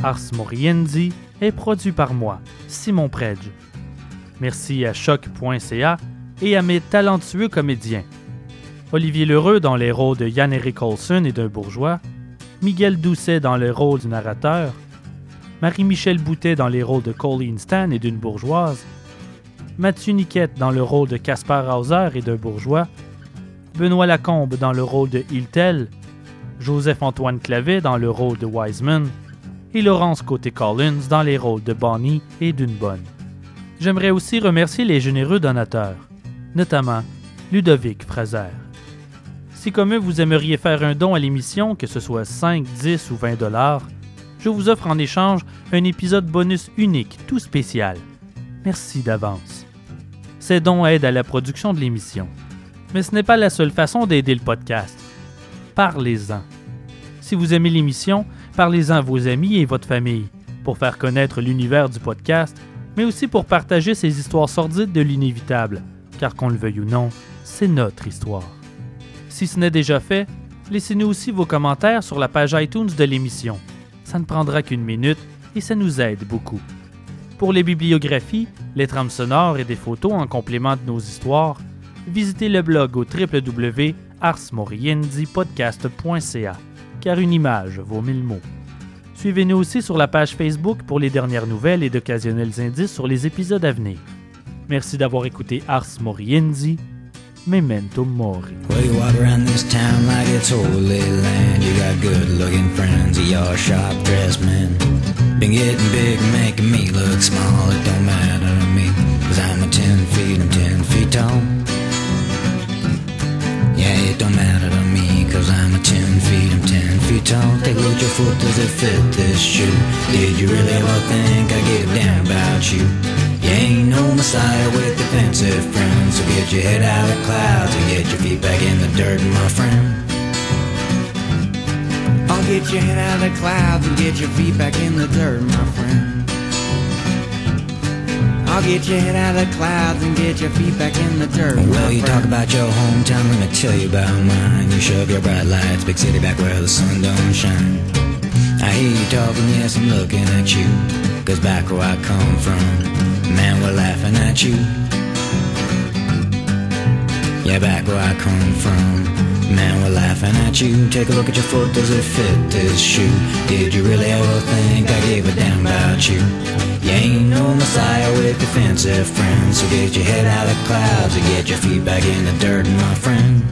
Ars Moriendi est produit par moi, Simon Predge. Merci à choc.ca et à mes talentueux comédiens. Olivier Lheureux dans les rôles de Yann-Éric Olson et d'un bourgeois, Miguel Doucet dans le rôle du narrateur, Marie-Michel Boutet dans les rôles de Colleen Stan et d'une bourgeoise, Mathieu Niquette dans le rôle de Caspar Hauser et d'un bourgeois, Benoît Lacombe dans le rôle de Hiltel, Joseph-Antoine Clavet dans le rôle de Wiseman, et Laurence Côté-Collins dans les rôles de Bonnie et d'une bonne. J'aimerais aussi remercier les généreux donateurs, notamment Ludovic Fraser. Si comme eux vous aimeriez faire un don à l'émission, que ce soit 5, 10 ou 20 dollars, je vous offre en échange un épisode bonus unique, tout spécial. Merci d'avance. Ces dons aident à la production de l'émission. Mais ce n'est pas la seule façon d'aider le podcast. parlez-en. Si vous aimez l'émission, parlez-en à vos amis et votre famille pour faire connaître l'univers du podcast, mais aussi pour partager ces histoires sordides de l'inévitable, car qu'on le veuille ou non, c'est notre histoire. Si ce n'est déjà fait, laissez-nous aussi vos commentaires sur la page iTunes de l'émission. Ça ne prendra qu'une minute et ça nous aide beaucoup. Pour les bibliographies, les trames sonores et des photos en complément de nos histoires, visitez le blog au www.arsmoriendipodcast.ca, car une image vaut mille mots. Suivez-nous aussi sur la page Facebook pour les dernières nouvelles et d'occasionnels indices sur les épisodes à venir. Merci d'avoir écouté Ars Moriendi, Memento Mori. Well, you walk around this town like it's holy land. You got good looking friends, you're sharp dressed men. Been getting big, making me look small. It don't matter to me, cause I'm a 10 feet, I'm 10 feet tall. Yeah, it don't matter to me, cause I'm a 10 feet, I'm 10 feet tall. Take a look at your foot, does it fit this shoe? Did you really ever think I give a damn about you? You ain't no messiah with defensive friends, so get your head out of clouds and get your feet back in the dirt, my friend. I'll get your head out of clouds and get your feet back in the dirt, my friend. I'll get your head out of the clouds and get your feet back in the dirt. Well, you talk about your hometown, let me tell you about mine. You shove your bright lights, big city back where the sun don't shine. I hear you talking, yes, I'm looking at you. Cause back where I come from, man, we're laughing at you. Yeah, back where I come from, man, we're laughing at you. Take a look at your foot, does it fit this shoe? Did you really ever think I gave a damn about you? You ain't no messiah with defensive friends, so get your head out of the clouds and get your feet back in the dirt, my friend.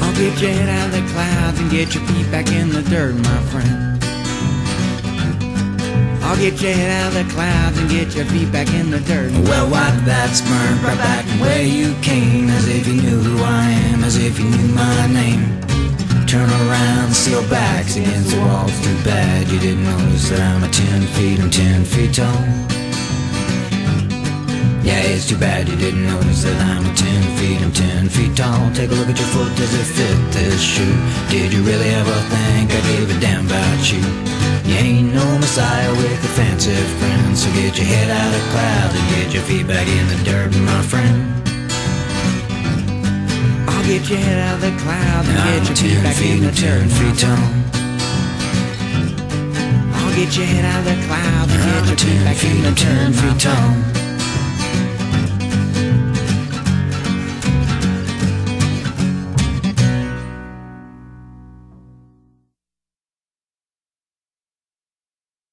I'll get your head out of the clouds and get your feet back in the dirt, my friend. I'll get your head out of the clouds and get your feet back in the dirt. Well, wipe that smirk right back where you came, as if you knew who I am, as if you knew my name. Turn around, seal backs against the walls. Too bad you didn't notice that I'm a ten feet, I'm ten feet tall. Yeah, it's too bad you didn't notice that I'm ten feet, I'm ten feet tall. Take a look at your foot, does it fit this shoe? Did you really ever think I gave a damn about you? You ain't no messiah with offensive friends, so get your head out of the clouds and get your feet back in the dirt, my friend. I'll get your head out of the clouds and get your feet back in the dirt, feet tall. I'll get your head out of the clouds and get your feet back in the dirt, feet tall.